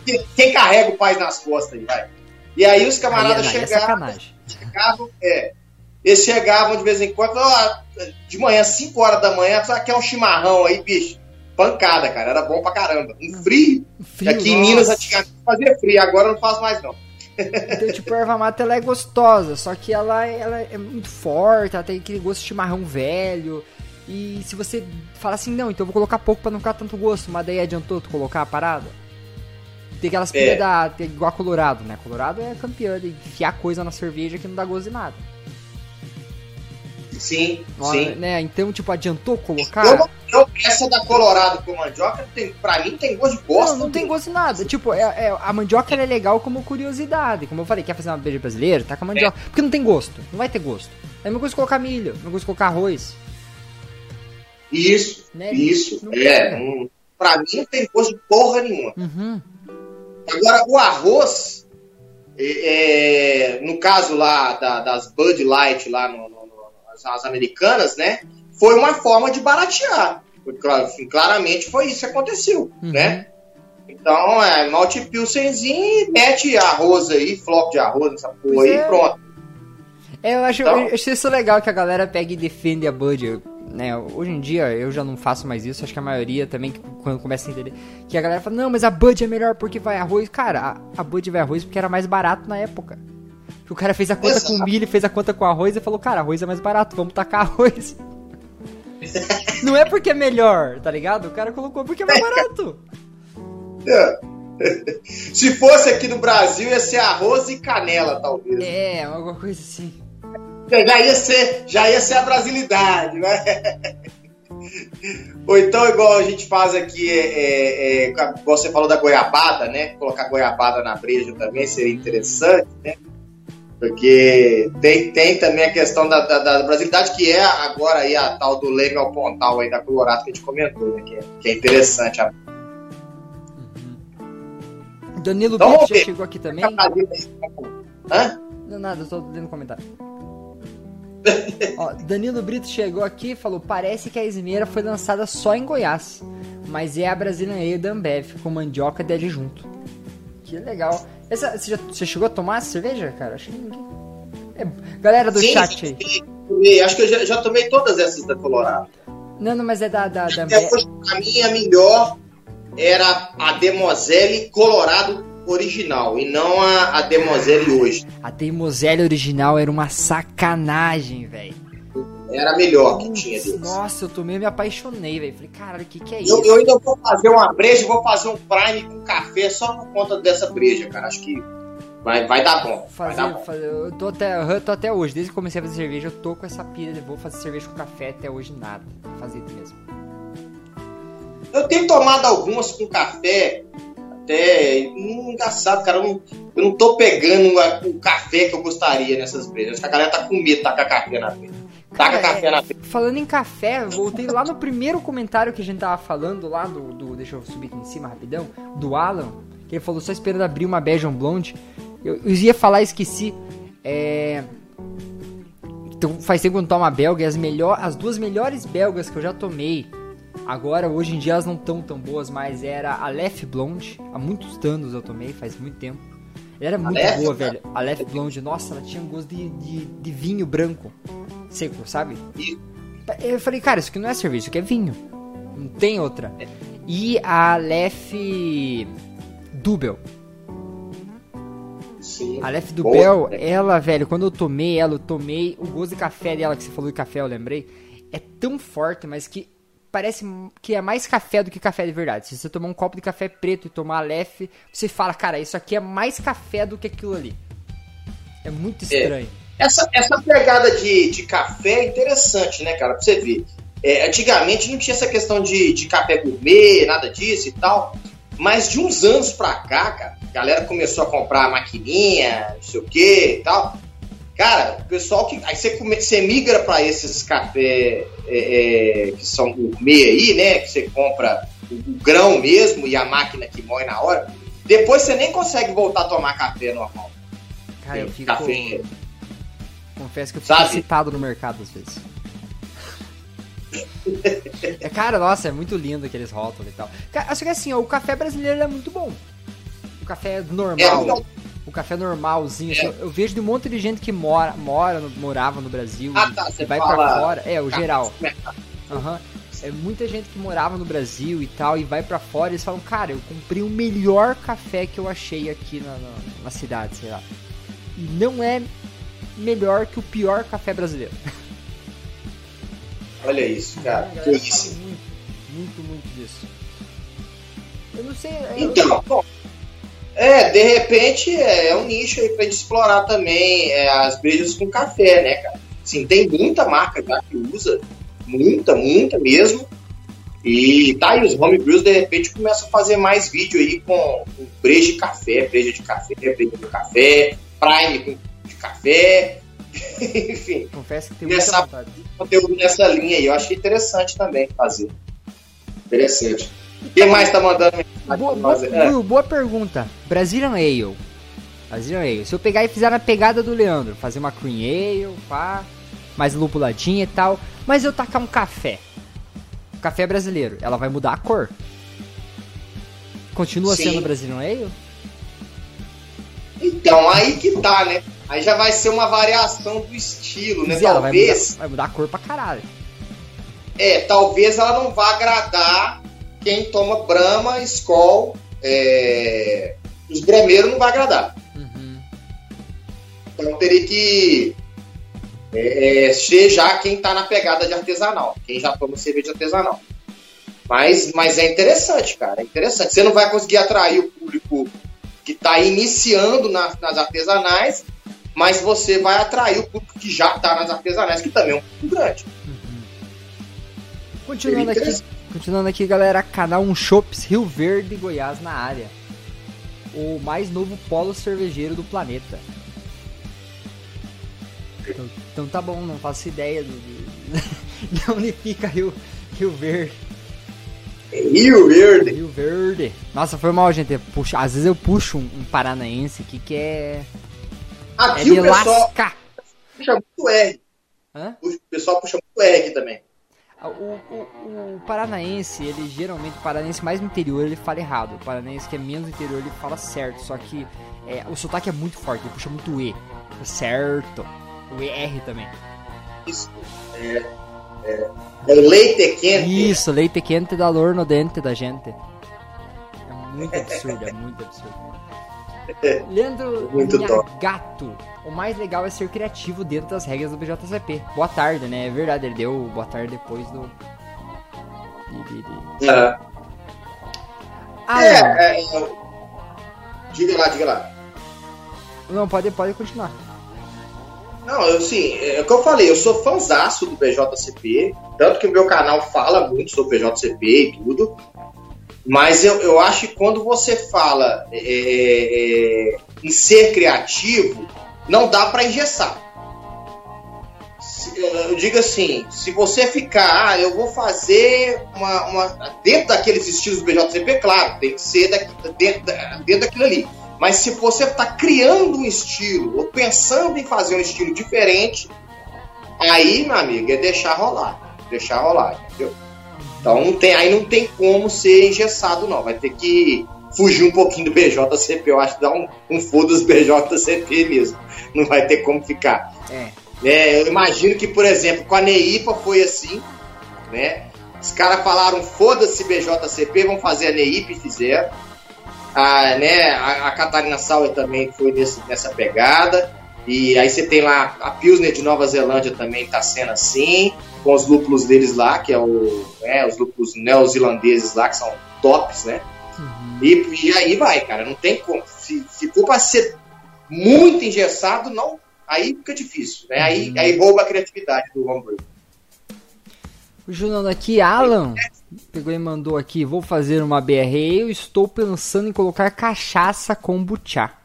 Quem- Quem carrega o pai nas costas aí, vai. E aí os camaradas
aí é
chegavam,
sacanagem.
chegavam, é, eles chegavam de vez em quando, ó, de manhã, 5 horas da manhã, só quer um chimarrão aí, bicho. Pancada, cara, era bom pra caramba. Um frio,
Frio,
aqui em
nossa.
Minas antigamente fazia frio, agora não faz mais não.
Então, tipo, a erva mate ela é gostosa, só que ela, ela é muito forte, ela tem aquele gosto de chimarrão velho. E se você fala assim, não, então eu vou colocar pouco pra não ficar tanto gosto, mas daí adiantou tu colocar a parada? Tem aquelas
É.
da. igual a Colorado, né? Colorado é campeã de enfiar coisa na cerveja que não dá gosto de nada.
Sim,
Ó,
sim.
Né? Então, tipo, adiantou colocar?
Eu, eu, essa da Colorado com mandioca, tem, pra mim tem gosto de bosta.
Não, não tem gosto de nada. Tipo, é, é- a mandioca é legal como curiosidade. Como eu falei, quer fazer uma beija brasileira? Tá com a mandioca. Porque não tem gosto. Não vai ter gosto. É a mesma coisa colocar milho, é a mesma coisa colocar arroz.
Isso,
Né?
isso.
Não
é, não- pra mim não tem gosto de porra nenhuma.
Uhum.
Agora, o arroz, é, é, no caso lá da- das Bud Light, lá no- as, as americanas, né? Foi uma forma de baratear. Assim, claramente foi isso que aconteceu,
Uhum.
né? Então, é, malte pilsenzinho e mete arroz aí, floco de arroz nessa porra aí,
é.
pronto.
É, eu acho,
Então-
eu acho isso legal que a galera pega e defende a Bud. Né? Hoje em dia eu já não faço mais isso, acho que a maioria também, quando começa a entender, que a galera fala, não, mas a Bud é melhor porque vai arroz. Cara, a, a Bud vai arroz porque era mais barato na época. O cara fez a conta
Exato.
com milho, fez a conta com arroz e falou, cara, arroz é mais barato, vamos tacar arroz. [laughs] Não é porque é melhor, tá ligado? O cara colocou porque é mais barato. [laughs]
Se fosse aqui no Brasil, ia ser arroz e canela, talvez.
É, alguma coisa assim.
Já ia ser, já ia ser a brasilidade, né? Ou então, igual a gente faz aqui, é, é, é, igual você falou da goiabada, né? Colocar goiabada na breja também seria interessante, né? Porque tem, tem também a questão da, da, da brasilidade, que é agora aí a tal do leme ao pontal aí da Colorado que a gente comentou, né? Que é, que é interessante. A...
Danilo
Então,
já chegou aqui também.
Hã?
Não, nada, eu tô lendo comentário. Ó, Danilo Brito chegou aqui e falou: parece que a Esmeira foi lançada só em Goiás, mas é a brasileira da Ambev, com mandioca dele junto. Que legal. Essa, você, já, você chegou a tomar essa cerveja, cara? Acho que ninguém. É, galera do
Sim,
chat aí.
sim. Acho que eu já, já tomei todas essas da Colorado.
Não, não, mas é da, da, da Ambev.
hoje, a minha melhor era a Demoselle Colorado original e não a, a Demoselle hoje.
A Teimoselli original era uma sacanagem, velho.
Era a melhor que tinha deles.
Nossa, eu tomei me apaixonei, velho. Falei, caralho, o que, que é isso?
Eu, eu ainda vou fazer uma breja, vou fazer um prime com café só por conta dessa breja, cara. Acho que vai, vai dar bom. Vai dar
Fazer,
bom.
fazer, eu tô até, eu tô até hoje, desde que comecei a fazer cerveja, eu tô com essa pilha de vou fazer cerveja com café até hoje nada. Fazer mesmo.
Eu tenho tomado algumas com café, até hum, engraçado, cara. Eu não, eu não tô pegando o café que eu gostaria nessas brejas. Acho que a galera tá com medo de tacar café na breja. Taca
Cara,
café
é,
na.
Falando em café, voltei lá no primeiro comentário que a gente tava falando lá do, do- deixa eu subir aqui em cima rapidão, do Alan, que ele falou só esperando abrir uma Belgian Blonde. Eu, eu ia falar e esqueci. É, então faz tempo que eu não tomo uma belga e as, melhor, as duas melhores belgas que eu já tomei. Agora, hoje em dia elas não estão tão boas, mas era a Lef Blonde. Há muitos anos eu tomei, faz muito tempo. Ela era muito
Lef,
boa,
cara?
velho. A Lef Blonde, nossa, ela tinha um gosto de, de, de vinho branco. Seco, sabe? Eu falei, cara, isso aqui não é cerveja, isso aqui é vinho. Não tem outra. E a Lef Dubel.
Sim.
A Lef
Boa,
Dubel,
né?
ela, velho, quando eu tomei ela, eu tomei o gosto de café dela, que você falou de café, eu lembrei. É tão forte, mas que parece que é mais café do que café de verdade. Se você tomar um copo de café preto e tomar a Lef, você fala, cara, isso aqui é mais café do que aquilo ali. É muito estranho.
Essa, essa pegada de, de café é interessante, né, cara? Pra você ver. É, antigamente não tinha essa questão de, de café gourmet, nada disso e tal. Mas de uns anos pra cá, cara, a galera começou a comprar maquininha, não sei o que e tal. Cara, o pessoal que. Aí você, come, você migra pra esses café é, é, que são gourmet aí, né? Que você compra o, o grão mesmo e a máquina que moe na hora. Depois você nem consegue voltar a tomar café normal.
Cara, eu fico.
Café.
Confesso que eu fico
Sabe?
excitado no mercado às vezes. É, cara, nossa, é muito lindo aqueles rótulos e tal. Cara, só que assim, ó, o café brasileiro é muito bom. O café
É,
normal,
não-
o café normalzinho, assim,
É.
eu- eu vejo de um monte de gente que mora, mora morava no Brasil
Ah,
e,
tá,
e vai
fala-
pra fora. É, o geral. Aham. É muita gente que morava no Brasil e tal, e vai pra fora e eles falam, cara, eu comprei o melhor café que eu achei aqui na, na, na cidade, sei lá. E não é melhor que o pior café brasileiro.
Olha isso, cara. Que isso.
fala muito, muito, muito disso. Eu não sei. eu-
Então, bom, é, de repente é, é um nicho aí pra gente explorar também é, as brejas com café, né, cara? Sim, tem muita marca já que usa, muita, muita mesmo. E tá aí, os homebrews de repente começam a fazer mais vídeo aí com, com breja de café, breja de café, breja de café, prime com, café, [laughs] enfim,
confesso que tenho
Nessa- conteúdo nessa linha aí. Eu achei interessante também fazer. Interessante. Quem mais tá mandando
Boa, boa?
É.
Will, boa pergunta. Brazilian Ale. Brazilian Ale. Se eu pegar e fizer na pegada do Leandro, fazer uma cream ale, pá, mais lupuladinha e tal, mas eu tacar um café. Café brasileiro, ela vai mudar a cor. Continua
Sim.
sendo Brazilian Ale?
Então, aí que tá, né? Aí já vai ser uma variação do estilo, né?
Ela vai mudar,
Talvez,
vai mudar a cor pra caralho.
é, talvez ela não vá agradar quem toma Brahma, Skol, é... os bremeiros não vai agradar.
Uhum.
Então teria que é, é, ser já quem tá na pegada de artesanal, quem já toma cerveja artesanal. Mas, mas é interessante, cara, é interessante. Você não vai conseguir atrair o público que tá iniciando nas, nas artesanais, mas você vai atrair o público que já tá nas artesanais, que também é um público grande.
Continuando
Seria
aqui, continuando aqui, galera, canal Um Shops Rio Verde, Goiás, na área. O mais novo polo cervejeiro do planeta. Então, então tá bom, não faço ideia do, do- [laughs] de onde fica Rio, Rio Verde.
Rio Verde.
Rio Verde. Nossa, foi mal, gente. Puxa, às vezes eu puxo um, um paranaense aqui que é. É
Aqui
de
o pessoal
lascar.
puxa muito R.
Hã?
O pessoal puxa muito R aqui também.
Ah, O, o, o paranaense, ele geralmente, o paranaense mais no interior, ele fala errado. O paranaense que é menos no interior, ele fala certo. Só que é, o sotaque é muito forte, ele puxa muito E. Certo. O ER também.
Isso. É, é, é leite quente.
Isso, leite quente dá dor no dente da gente. É muito absurdo, é muito absurdo. [laughs] Leandro
Muito
Gato. O mais legal é ser criativo dentro das regras do BJCP. Boa tarde, né? É verdade, ele deu boa tarde depois do. de-
Ah,
Ah,
é, é, é, diga lá, diga lá.
não. Pode, pode continuar.
Não, eu sim, é o que eu falei, eu sou fãzaço do BJCP, tanto que o meu canal fala muito sobre BJCP e tudo, mas eu, eu acho que quando você fala é, é, em ser criativo, não dá para engessar. Eu digo assim, se você ficar, ah, eu vou fazer uma, uma- dentro daqueles estilos do BJCP, claro, tem que ser daqui- dentro, dentro daquilo ali. Mas se você está criando um estilo ou pensando em fazer um estilo diferente, aí, meu amigo, é deixar rolar. Deixar rolar, entendeu? Então não tem, aí não tem como ser engessado, não. Vai ter que fugir um pouquinho do BJCP. Eu acho que dá um, um foda-se BJCP mesmo. Não vai ter como ficar.
É.
É, eu imagino que, por exemplo, com a Neipa foi assim, né? Os caras falaram, foda-se BJCP, vamos fazer a Neipa e fizeram. A, né, a, a Catarina Sauer também foi nesse, nessa pegada. E aí você tem lá a Pilsner de Nova Zelândia também tá sendo assim, com os lúpulos deles lá, que é o, né, os lúpulos neozelandeses lá, que são tops, né? E, e aí vai, cara, não tem como. Se, se for pra ser muito engessado, não. Aí fica difícil, né? Aí, aí rouba a criatividade do homebrew.
O Juliano aqui, Alan, pegou e mandou aqui, vou fazer uma BR, eu estou pensando em colocar cachaça com buchá.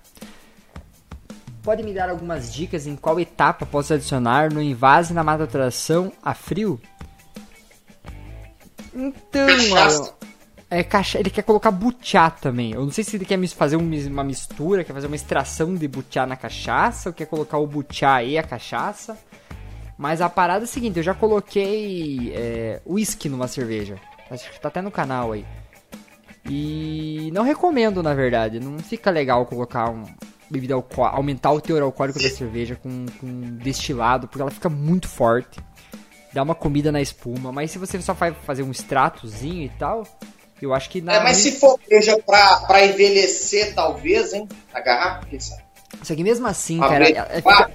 Pode me dar algumas dicas em qual etapa posso adicionar no invase na maturação a frio? Então,
Cachaça.
É, cacha... ele quer colocar buchá também. Eu não sei se ele quer fazer um uma mistura, quer fazer uma extração de buchá na cachaça, ou quer colocar o buchá e a cachaça. Mas a parada é a seguinte, eu já coloquei é, whisky numa cerveja. Acho que tá até no canal aí. E não recomendo, na verdade. Não fica legal colocar um bebida alcoólica, aumentar o teor alcoólico da cerveja com, com destilado, porque ela fica muito forte. Dá uma comida na espuma. Mas se você só vai fazer um extratozinho e tal, eu acho que na
É, mas se for seja pra, pra envelhecer, talvez, hein? A garrafa, quem sabe?
Só que mesmo assim,
Pra
cara, ela, ela fica,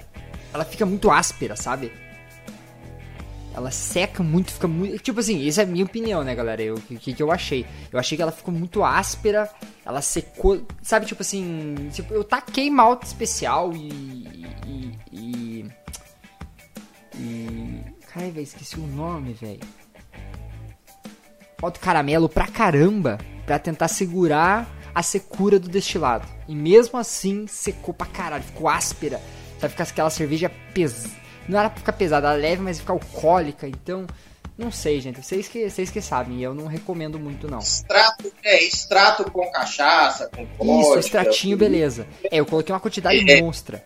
ela fica muito áspera, sabe? Ela seca muito, fica muito. Tipo assim, essa é a minha opinião, né, galera? O que, que, eu achei? Eu achei que ela ficou muito áspera, ela secou. Sabe, tipo assim. Tipo, eu taquei malte especial e. E. E. e Caralho, velho, esqueci o nome, velho. Malte caramelo pra caramba pra tentar segurar a secura do destilado. E mesmo assim, secou pra caralho, ficou áspera. Vai ficar aquela cerveja pesada. Não era pra ficar pesada, ela é leve, mas fica alcoólica. Então, não sei, gente. Vocês que, vocês que sabem. Eu não recomendo muito, não.
Extrato, é, extrato com cachaça, com vodka.
Isso, extratinho, beleza. É, eu coloquei uma quantidade
É.
monstra.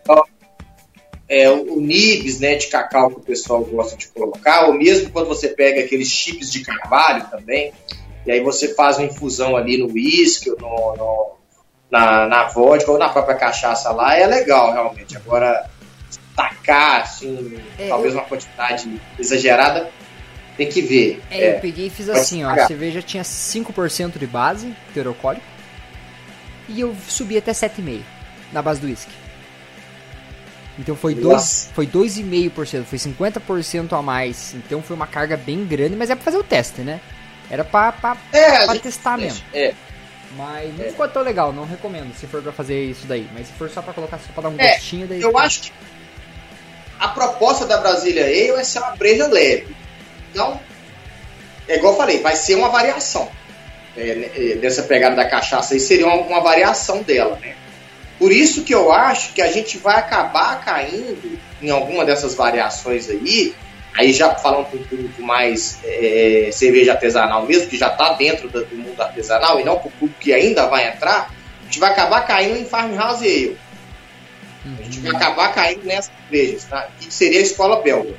É, o, o nibs, né, de cacau que o pessoal gosta de colocar, ou mesmo quando você pega aqueles chips de carvalho também, e aí você faz uma infusão ali no uísque, ou no, no- na, na vodka, ou na própria cachaça lá, é legal, realmente. Agora, tacar, assim,
É,
talvez uma quantidade exagerada, tem que ver.
É, eu
É,
peguei e fiz assim, ó. A cerveja tinha 5% de base, teor alcoólico. E eu subi até 7,5% na base do uísque. Então foi dois,
Nossa.
foi 2,5%, foi 50% a mais. Então foi uma carga bem grande, mas é pra fazer o teste, né? Era pra, pra,
é,
pra testar mesmo.
É,
Mas não ficou tão legal, não recomendo se for pra fazer isso daí. Mas se for só pra colocar, só pra dar um
É,
gostinho, daí.
Eu acho que a proposta da Brasília Ale é ser uma breja leve. Então, é igual eu falei, vai ser uma variação. É, né, é, dessa pegada da cachaça aí seria uma, uma variação dela, né? Por isso que eu acho que a gente vai acabar caindo em alguma dessas variações aí, aí já falando um público mais é, cerveja artesanal mesmo, que já está dentro do, do mundo artesanal, e não para o público que ainda vai entrar, a gente vai acabar caindo em farmhouse ale. Acabar caindo nessas cervejas, tá? que seria a escola belga.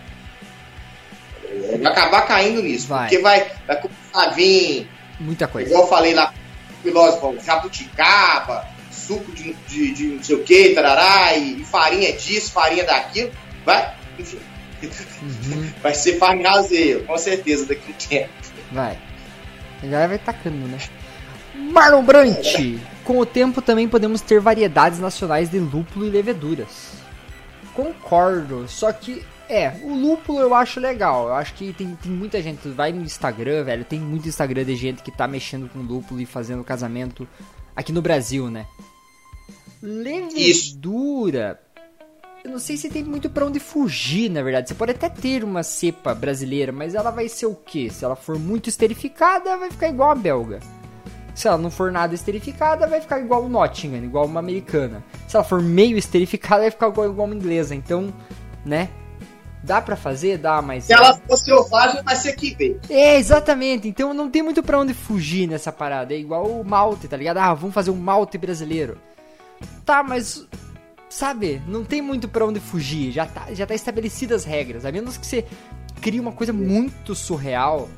Vai acabar caindo nisso,
Vai.
porque vai, vai começar a vir
Muita coisa.
Igual eu falei lá, o filósofo, jabuticaba, suco de, de, de não sei o que, tarará, e, e farinha disso, farinha daquilo, vai, enfim,
Uhum, [laughs]
vai ser ale, com certeza, daqui a um tempo.
vai. A galera vai tacando, né? Marlon Brant! Com o tempo também podemos ter variedades nacionais de lúpulo e leveduras. Concordo, só que é, o lúpulo eu acho legal. Eu acho que tem, tem muita gente, vai no Instagram, velho, tem muito Instagram de gente que tá mexendo com lúpulo e fazendo casamento aqui no Brasil, né? Levedura. Eu não sei se tem muito pra onde fugir, na verdade. Você pode até ter uma cepa brasileira, mas ela vai ser o quê? Se ela for muito esterificada, vai ficar igual a belga. Se ela não for nada esterificada, vai ficar igual o Nottingham, igual uma americana. Se ela for meio esterificada, vai ficar igual, igual uma inglesa. Então, né? Dá pra fazer? Dá, mas.
Se ela for selvagem, vai ser que vem.
É, exatamente. Então não tem muito pra onde fugir nessa parada. É igual o malte, tá ligado? Ah, vamos fazer um malte brasileiro. Tá, mas. Sabe, não tem muito pra onde fugir. Já tá, já tá estabelecidas as regras. A menos que você crie uma coisa muito surreal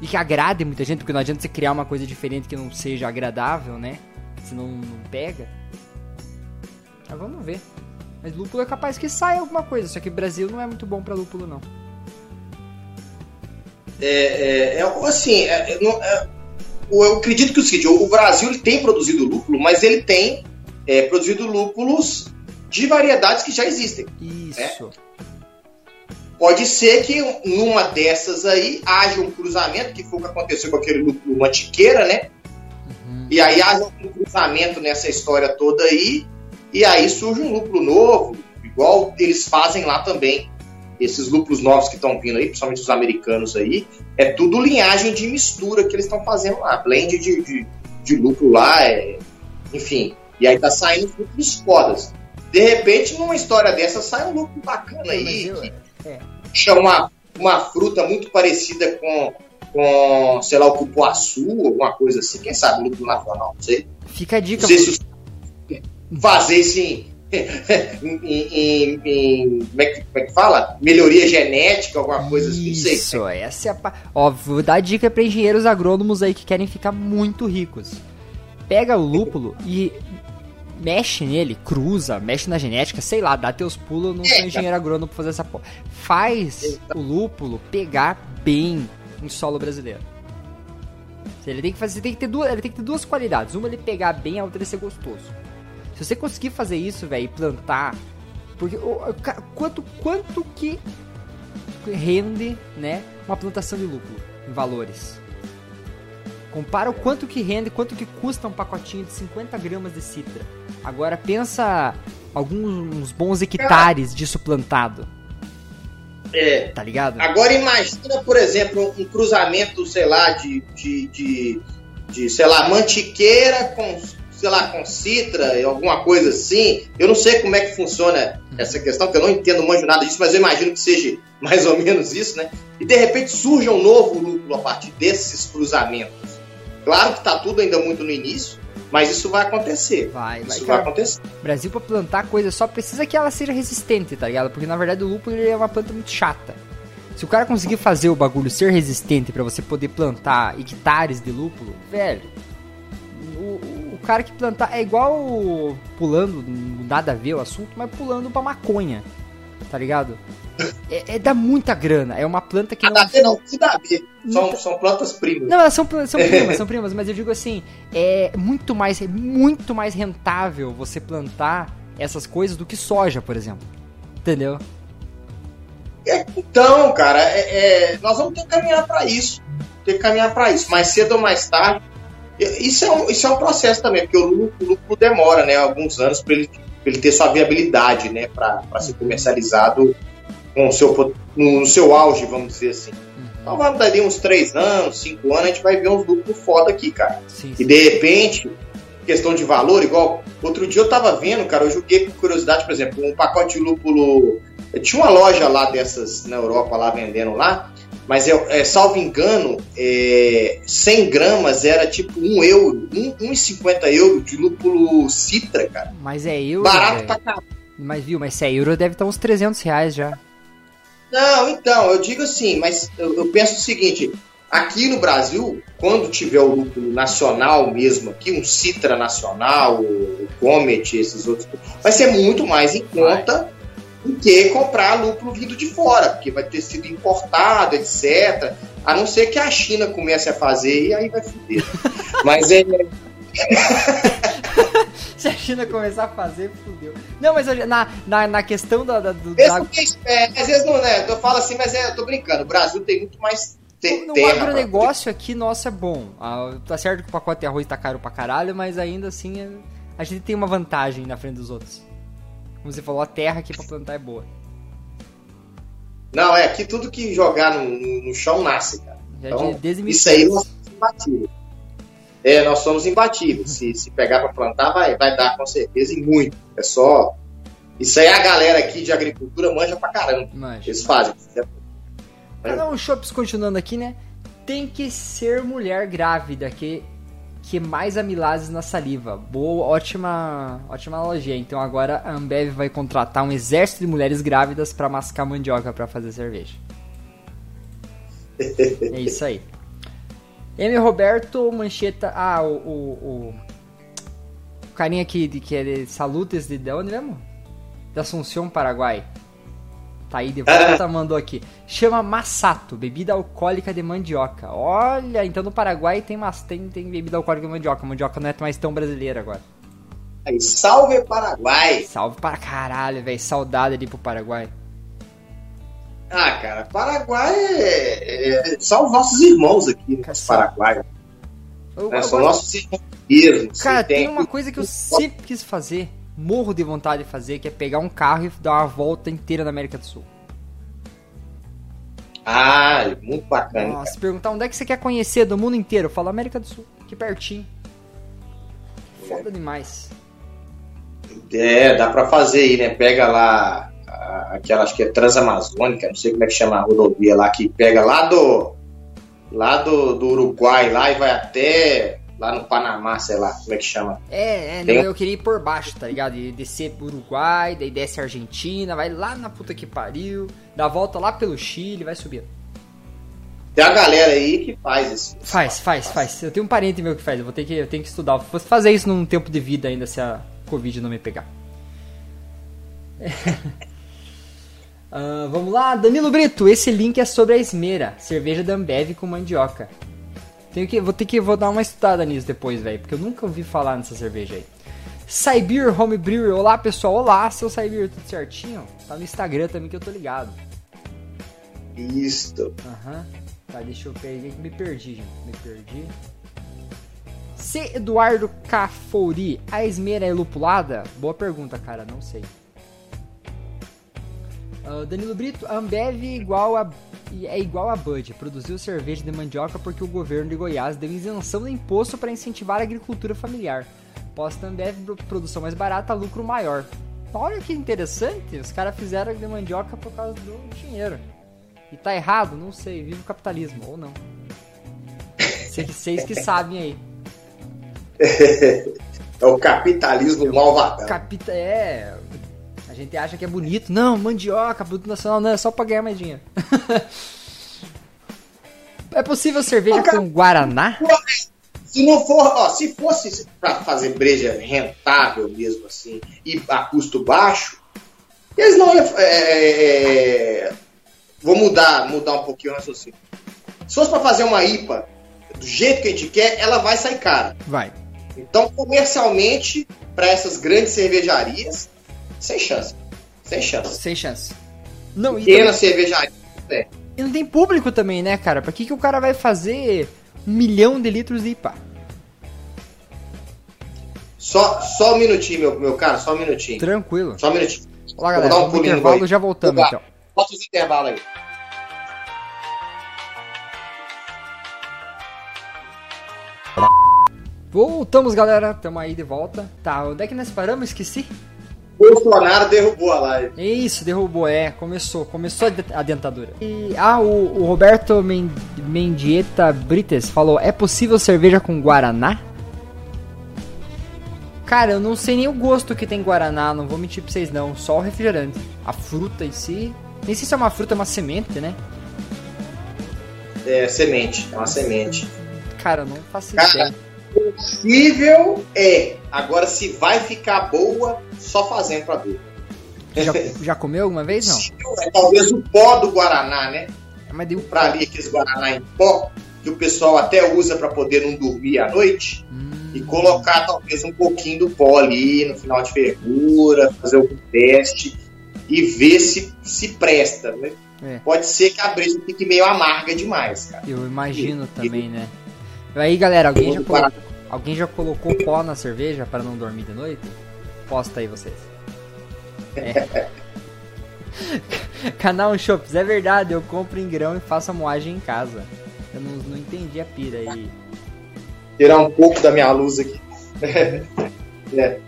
e que agrade muita gente, porque não adianta você criar uma coisa diferente que não seja agradável, né? Senão não pega. Mas vamos ver. Mas lúpulo é capaz que saia alguma coisa, só que Brasil não é muito bom pra lúpulo, não.
É, é, é, assim, é, é, não- é, eu acredito que é o seguinte, o Brasil ele tem produzido lúpulo, mas ele tem produzido lúpulos de variedades que já existem.
Isso.
Pode ser que numa dessas aí haja um cruzamento, que foi o que aconteceu com aquele lúpulo mantiqueira, né?
Uhum.
E aí haja um cruzamento nessa história toda aí, e aí surge um lúpulo novo, igual eles fazem lá também. Esses lúpulos novos que estão vindo aí, principalmente os americanos aí, é tudo linhagem de mistura que eles estão fazendo lá, blend de, de, de lúpulo lá, é, enfim. E aí tá saindo os lúpulos fodas. De repente, numa história dessa, sai um lúpulo bacana aí,
Mas
que
é.
chama uma, uma fruta muito parecida com, com, sei lá, o cupuaçu, alguma coisa assim. Quem sabe lúpulo nacional, não sei.
Fica a dica.
Não sei se os- [laughs] fazer isso [laughs] em, em, em- como, é que, como é que fala? Melhoria genética, alguma coisa assim, não sei.
Isso, essa é a. Ó, vou dar dica pra engenheiros agrônomos aí que querem ficar muito ricos. Pega o lúpulo e mexe nele, cruza, mexe na genética, sei lá, dá teus pulos, não sou engenheiro agrônomo pra fazer essa porra. Faz o lúpulo pegar bem em solo brasileiro. Ele tem que fazer, tem que ter duas, ele tem que ter duas qualidades. Uma ele pegar bem, a outra ele ser gostoso. Se você conseguir fazer isso, velho, e plantar, porque quanto quanto que rende, né, uma plantação de lúpulo em valores. Compara o quanto que rende, quanto que custa um pacotinho de 50 gramas de citra. Agora pensa alguns bons hectares disso plantado,
É,
tá ligado?
Agora imagina, por exemplo, um cruzamento, sei lá, de, de, de, de, sei lá, mantiqueira com, sei lá, com citra, alguma coisa assim. Eu não sei como é que funciona essa questão, porque eu não entendo, não manjo nada disso, mas eu imagino que seja mais ou menos isso, né? E de repente surge um novo lúpulo a partir desses cruzamentos. Claro que tá tudo ainda muito no início, mas isso vai acontecer.
Vai, vai,
Isso vai
cara.
acontecer.
Brasil pra plantar coisa só precisa que ela seja resistente, tá ligado? Porque na verdade o lúpulo é uma planta muito chata. Se o cara conseguir fazer o bagulho ser resistente pra você poder plantar hectares de lúpulo, velho, o, o cara que plantar é igual pulando, nada a ver o assunto, mas pulando pra maconha, tá ligado? É, é dá muita grana, é uma planta que não.
Nada a ver, não, a ver. São, são plantas primas.
Não, elas são, são [laughs] primas, são primas, mas eu digo assim, é muito mais, é muito mais rentável você plantar essas coisas do que soja, por exemplo. Entendeu?
É, então, cara, é- é, nós vamos ter que caminhar para isso. Ter que caminhar para isso. Mais cedo ou mais tarde. Isso é um, isso é um processo também, porque o lúpulo, o lúpulo demora né, alguns anos para ele, pra ele ter sua viabilidade né, para ser comercializado com o seu, no, seu auge, vamos dizer assim. Então vamos dar ali uns 3 anos, 5 anos, a gente vai ver uns lúpulos foda aqui, cara.
Sim.
E de repente, questão de valor, igual outro dia eu tava vendo, cara, eu joguei por curiosidade, por exemplo, um pacote de lúpulo. Tinha uma loja lá dessas na Europa lá vendendo lá, mas eu, é, salvo engano, é, 100 gramas era tipo 1 euro, 1,50 euro de lúpulo citra, cara.
Mas é euro.
Barato pra caramba.
Mas viu, mas se é euro deve estar uns 300 reais já.
Não, então, eu digo assim, mas eu, eu penso o seguinte: aqui no Brasil, quando tiver o lúpulo nacional mesmo aqui, um Citra nacional, o Comet, esses outros, vai ser muito mais em conta do que comprar lúpulo vindo de fora, porque vai ter sido importado, etc. A não ser que a China comece a fazer e aí vai foder. [laughs] mas é.
Se a China começar a fazer, fudeu. Não, mas eu- na, na, na questão da, da, do,
Mesmo
da-
que, é, às vezes não, né? Eu falo assim, mas é, eu tô brincando. O Brasil tem muito mais te-
No
terra. pra-
agronegócio aqui, nosso é bom. Ah, tá certo que o pacote de arroz tá caro pra caralho, mas ainda assim é- a gente tem uma vantagem na frente dos outros. Como você falou, a terra aqui pra plantar é boa.
Não, é aqui tudo que jogar no, no- chão nasce, cara.
Já
Então,
desde
Isso aí
1500.
nós somos imbatíveis. É, nós somos imbatíveis. Se, se pegar pra plantar, vai, vai dar com certeza e muito. É só. Isso aí a galera aqui de agricultura manja pra caramba.
Manja.
Eles fazem.
Ah, não, Shops continuando aqui, né? Tem que ser mulher grávida, que, que mais amilazes na saliva. Boa, ótima, ótima analogia. Então agora a Ambev vai contratar um exército de mulheres grávidas pra mascar mandioca pra fazer cerveja. É isso aí. M. Roberto Mancheta. Ah, o. O, o, carinha aqui de, que é de Salutes de, de onde mesmo? Da Assunção, Paraguai. Tá aí de volta, mandou aqui. Chama Massato, bebida alcoólica de mandioca. Olha, então no Paraguai tem, tem, tem bebida alcoólica de mandioca. Mandioca não é mais tão brasileira agora.
Aí, salve Paraguai!
Salve para caralho, velho. Saudade ali pro Paraguai.
Ah, cara, Paraguai é, é- são os nossos irmãos aqui, né? Paraguaios.
Eu-
né? São nossos irmãos mesmo.
Cara,
Você
tem uma coisa que eu sempre quis fazer, morro de vontade de fazer, que é pegar um carro e dar uma volta inteira na América do Sul.
Ah, muito bacana.
Nossa, se perguntar onde é que você quer conhecer do mundo inteiro, eu falo América do Sul, aqui pertinho. Foda demais.
É, dá pra fazer aí, né? Pega lá aquela, acho que é Transamazônica, não sei como é que chama a rodovia lá, que pega lá do lá do, do Uruguai lá e vai até lá no Panamá, sei lá, como é que chama.
É, é, não, eu queria ir por baixo, tá ligado? E descer pro Uruguai, daí desce a Argentina, vai lá na puta que pariu, dá volta lá pelo Chile, vai subindo.
Tem a galera aí que faz isso.
Faz, faz, faz. Eu tenho um parente meu que faz, eu vou ter que, eu tenho que estudar. Vou fazer isso num tempo de vida ainda se a Covid não me pegar. [laughs] Ah, vamos lá, Danilo Brito, esse link é sobre a Esmera, cerveja da Ambev com mandioca. Tenho que, vou ter que vou dar uma estudada nisso depois, velho, porque eu nunca ouvi falar nessa cerveja aí. Saibir Home Brewer, olá pessoal, olá, seu Saibir, tudo certinho? Tá no Instagram também que eu tô ligado.
Isso.
Aham. Tá, deixa eu pegar. Me perdi, gente. Me perdi. C. Eduardo Cafori. A esmera é lupulada? Boa pergunta, cara. Não sei. Ah, Danilo Brito. A Ambev é igual a, é igual a Bud. Produziu cerveja de mandioca porque o governo de Goiás deu isenção do imposto para incentivar a agricultura familiar. Posta Ambev pro- produção mais barata, lucro maior. Olha que interessante. Os caras fizeram de mandioca por causa do dinheiro. E tá errado? Não sei. Viva o capitalismo, ou não. Vocês que sabem aí. [laughs]
É o capitalismo malvadão.
Capita é. A gente acha que é bonito. Não, mandioca, produto nacional, não, é só pra ganhar mais dinheiro. [laughs] é possível cerveja com Guaraná?
Se não for, ó, se fosse pra fazer breja rentável mesmo assim, e a custo baixo, eles não iam. é, é, vou mudar, mudar um pouquinho o raciocínio. Se fosse pra fazer uma IPA do jeito que a gente quer, ela vai sair cara.
Vai.
Então, comercialmente, para essas grandes cervejarias, sem chance. Sem chance.
Sem chance. Não, e,
Pequena cervejaria. É.
e não tem público também, né, cara? Pra que, que o cara vai fazer um milhão de litros de IPA?
Só, só um minutinho, meu, meu cara, só um minutinho.
Tranquilo.
Só um minutinho.
Olá, galera.
dar um pulinho
intervalo,
aí.
já voltamos
Opa.
então.
Bota os intervalos aí.
Voltamos, galera. Tamo aí de volta. Tá, onde é que nós paramos? Esqueci.
Bolsonaro derrubou a live.
Isso, derrubou, é. Começou, começou a de- a dentadura. E, ah, o, o Roberto Men- Mendieta Brites falou: é possível cerveja com Guaraná? Cara, eu não sei nem o gosto que tem Guaraná, não vou mentir pra vocês não. Só o refrigerante. A fruta em si. Nem sei se é uma fruta, é uma semente, né?
É semente, é uma semente.
Cara, eu não faço
Cara,
ideia.
Possível é. Agora, se vai ficar boa, só fazendo pra ver.
Já, [laughs] já comeu alguma vez? Não.
É talvez o pó do Guaraná, né?
Mas deu
Pra ali aqueles Guaraná em pó, que o pessoal até usa pra poder não dormir à noite.
Hum,
E colocar talvez um pouquinho do pó ali no final de fervura, fazer algum teste e ver se se presta, né?
É.
Pode ser que a breja fique meio amarga demais, cara.
eu imagino também, né? Aí, galera, alguém já, colo... alguém já colocou pó na cerveja para não dormir de noite? Posta aí vocês. É. [laughs] Canal Shops, é verdade, eu compro em grão e faço a moagem em casa. Eu não, não entendi a pira aí.
Tirar um pouco da minha luz aqui. [laughs] É.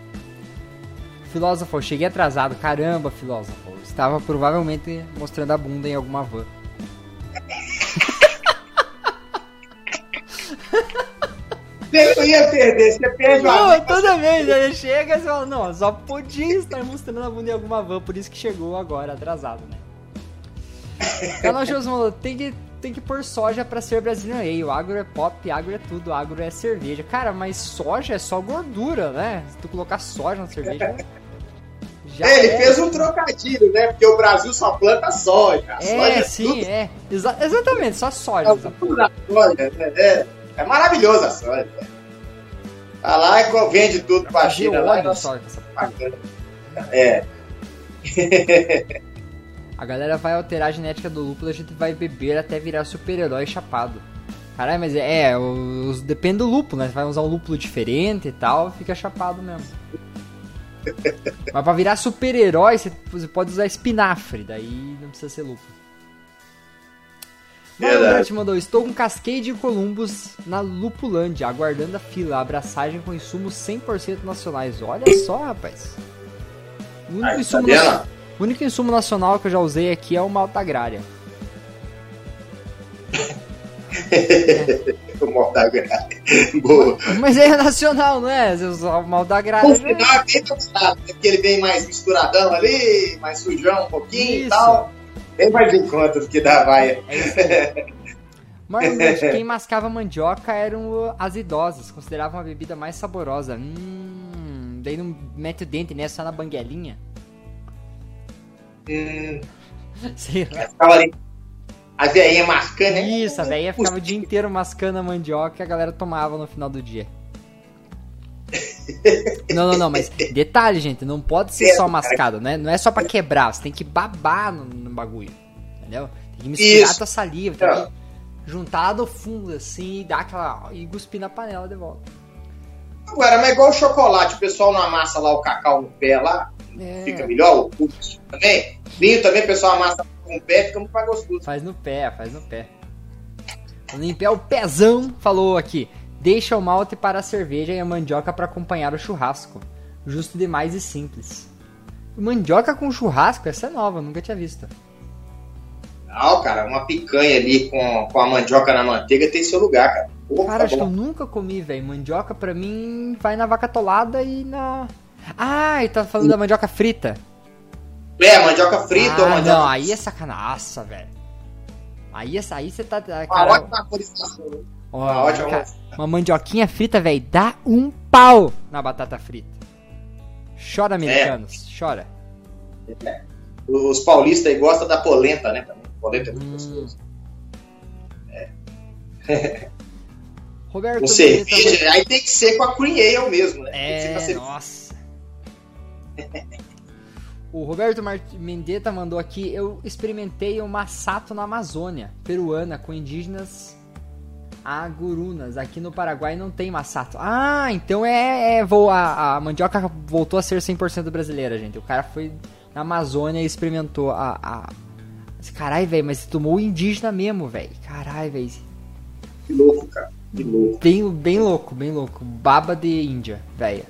Filósofo, cheguei atrasado. Caramba, filósofo. Estava provavelmente mostrando a bunda em alguma van. [laughs]
Não ia perder, você perde uma
Não, toda vez ele chega e fala, não, só podia estar mostrando a bunda em alguma van, por isso que chegou agora, atrasado, né? Shows falou, tem que, tem que pôr soja pra ser Brazilian Ale, o agro é pop, agro é tudo, agro é cerveja. Cara, mas soja é só gordura, né? Se tu colocar soja na cerveja... Já
É, ele
era.
fez um trocadilho, né? Porque o Brasil só planta soja. A soja
É,
é
sim,
tudo,
é. Exa- exatamente, só soja.
é tudo da soja. né? É, é maravilhoso a soja. né? Tá lá e vende tudo pra China lá
essa
pagando. É, [laughs]
A galera vai alterar a genética do lúpulo, a gente vai beber até virar super-herói chapado. Caralho, mas é, é, os, depende do lúpulo, né? Você vai usar um lúpulo diferente e tal, fica chapado mesmo. [laughs] mas pra virar super-herói, você, você pode usar espinafre, daí não precisa ser lúpulo.
Verdade.
mandou, estou com Cascade e Columbus na Lupulândia, aguardando a fila, abraçagem com insumos 100% nacionais. Olha só, rapaz. O único,
Aí, tá
insumo nacional- o único insumo nacional que eu já usei aqui é o malta agrária.
o mal da graça. Boa.
Mas é nacional, não é? O malta agrária... Já-
final é bem né? porque ele vem mais misturadão ali, mais sujão um pouquinho
Isso.
e tal. Bem mais em conta do que da vaia.
É. Mas gente, [laughs] quem mascava mandioca eram as idosas, consideravam a bebida mais saborosa. Hum, daí não mete o dente, né? Só na banguelinha.
Hum, [laughs]
Sei lá.
A veinha mascando, né?
Isso, a velha ficava o dia inteiro mascando a mandioca e a galera tomava no final do dia. Não, não, não, mas detalhe, gente, não pode ser só mascado, né? Não é só pra quebrar, você tem que babar no, no bagulho, entendeu? Tem que misturar
Isso.
a tua saliva, tem que juntar lá do fundo, assim, e dar aquela... e cuspir na panela de volta.
Agora, mas é igual o chocolate, o pessoal não amassa lá o cacau no pé lá,
É,
fica melhor, o também. Vinho também, o pessoal amassa com o pé, fica muito mais gostoso.
faz no pé, faz no pé. O Limpé o Pezão falou aqui, deixa o malte para a cerveja e a mandioca para acompanhar o churrasco. Justo demais e simples. Mandioca com churrasco? Essa é nova, nunca tinha visto.
Não, cara, uma picanha ali com, com a mandioca na manteiga tem seu lugar, cara. Pô,
Cara,
tá
acho que eu
bom.
nunca comi, velho. Mandioca pra mim vai na vaca atolada e na. Ah, e tá falando da mandioca frita.
É, mandioca frita ou
ah,
mandioca...
não, aí é sacanaça, velho. Aí, essa- aí você tá.
Uma
Cara,
né?
Ó,
uma ótima-
cara, uma mandioquinha frita, velho, dá um pau na batata frita. Chora,
É.
americanos, chora.
Os paulistas aí gostam da polenta, né? Também. Polenta é muito
Hum.
gostoso. [laughs]
Roberto
Com
Menezes
cerveja, aí tem que ser com a Cream Ale mesmo, né?
É, nossa. O Roberto Mendetta mandou aqui, eu experimentei o masato na Amazônia, peruana, com indígenas agurunas. Aqui no Paraguai não tem masato. Ah, então é, é vou, a, a mandioca voltou a ser 100% brasileira, gente. O cara foi na Amazônia e experimentou a... a... Caralho, velho, mas tomou o indígena mesmo, velho. Caralho, velho.
Que louco, cara. Que louco.
Bem, bem louco, bem louco. Baba de Índia, velha.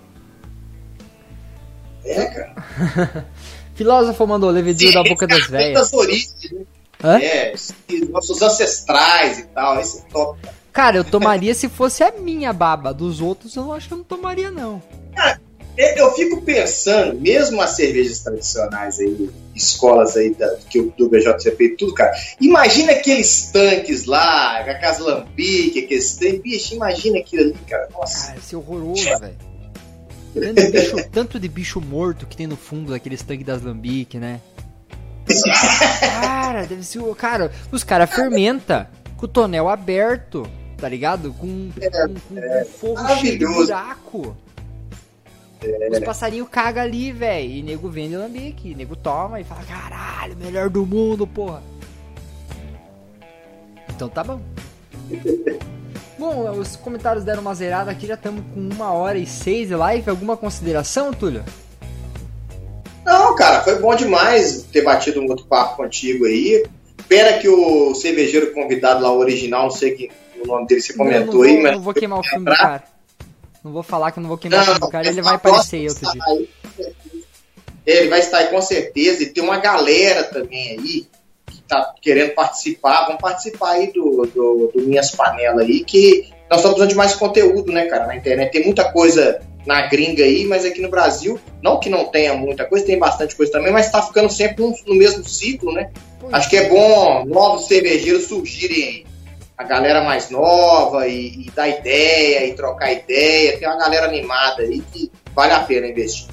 É, cara. [laughs]
Filósofo mandou levedinho da boca das velhas.
das origens, né?
Hã?
É, nossos ancestrais e tal. Esse é top. cara.
Cara, eu tomaria se fosse a minha baba. Dos outros eu acho que eu não tomaria, não.
É, Eu fico pensando, mesmo as cervejas tradicionais aí, escolas aí da, que o do BJCP e tudo, cara. Imagina aqueles tanques lá, com aquelas lambiques, aqueles tanques. Bicho, imagina aquilo ali, cara. Nossa.
Cara, isso é horroroso, velho. Tanto de, bicho, tanto de bicho morto que tem no fundo daqueles tanques das lambique, né? [laughs] Cara, deve ser. Cara, os caras fermenta com o tonel aberto, tá ligado? Com, com, com- com fogo cheio de buraco. Os passarinhos cagam ali, velho. E nego vende lambique. Nego toma e fala: caralho, melhor do mundo, porra. Então tá bom. [laughs] Bom, os comentários deram uma zerada aqui, já estamos com uma hora e seis de live. Alguma consideração, Túlio?
Não, cara, foi bom demais ter batido um outro papo contigo aí. Pena que o cervejeiro convidado lá, o original, não sei que, o nome dele você
não,
comentou
não vou,
aí, mas.
não vou queimar o filme do cara. Não vou falar que eu não vou queimar o filme do cara, ele vai aparecer aí outro dia.
Ele vai estar aí com certeza. E tem uma galera também aí que tá querendo participar. Vamos participar aí do, do, do Minhas Panelas aí, que nós estamos precisando de mais conteúdo, né, cara, na internet. Tem muita coisa na gringa aí, mas aqui no Brasil, não que não tenha muita coisa, tem bastante coisa também, mas tá ficando sempre no, no mesmo ciclo, né?
Pois
Acho que é bom novos cervejeiros surgirem aí. A galera mais nova e, e dar ideia e trocar ideia. Tem uma galera animada aí que vale a pena investir.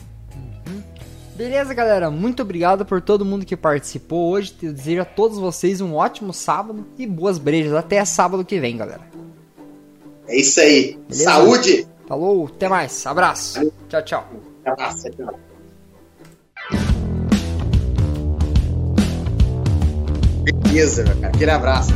Beleza, galera? Muito obrigado por todo mundo que participou hoje. Eu desejo a todos vocês um ótimo sábado e boas brejas. Até sábado que vem, galera.
É isso aí.
Beleza?
Saúde!
Falou, até mais. Abraço. Tchau, tchau.
Abraço, tchau. Beleza, meu cara. Aquele abraço.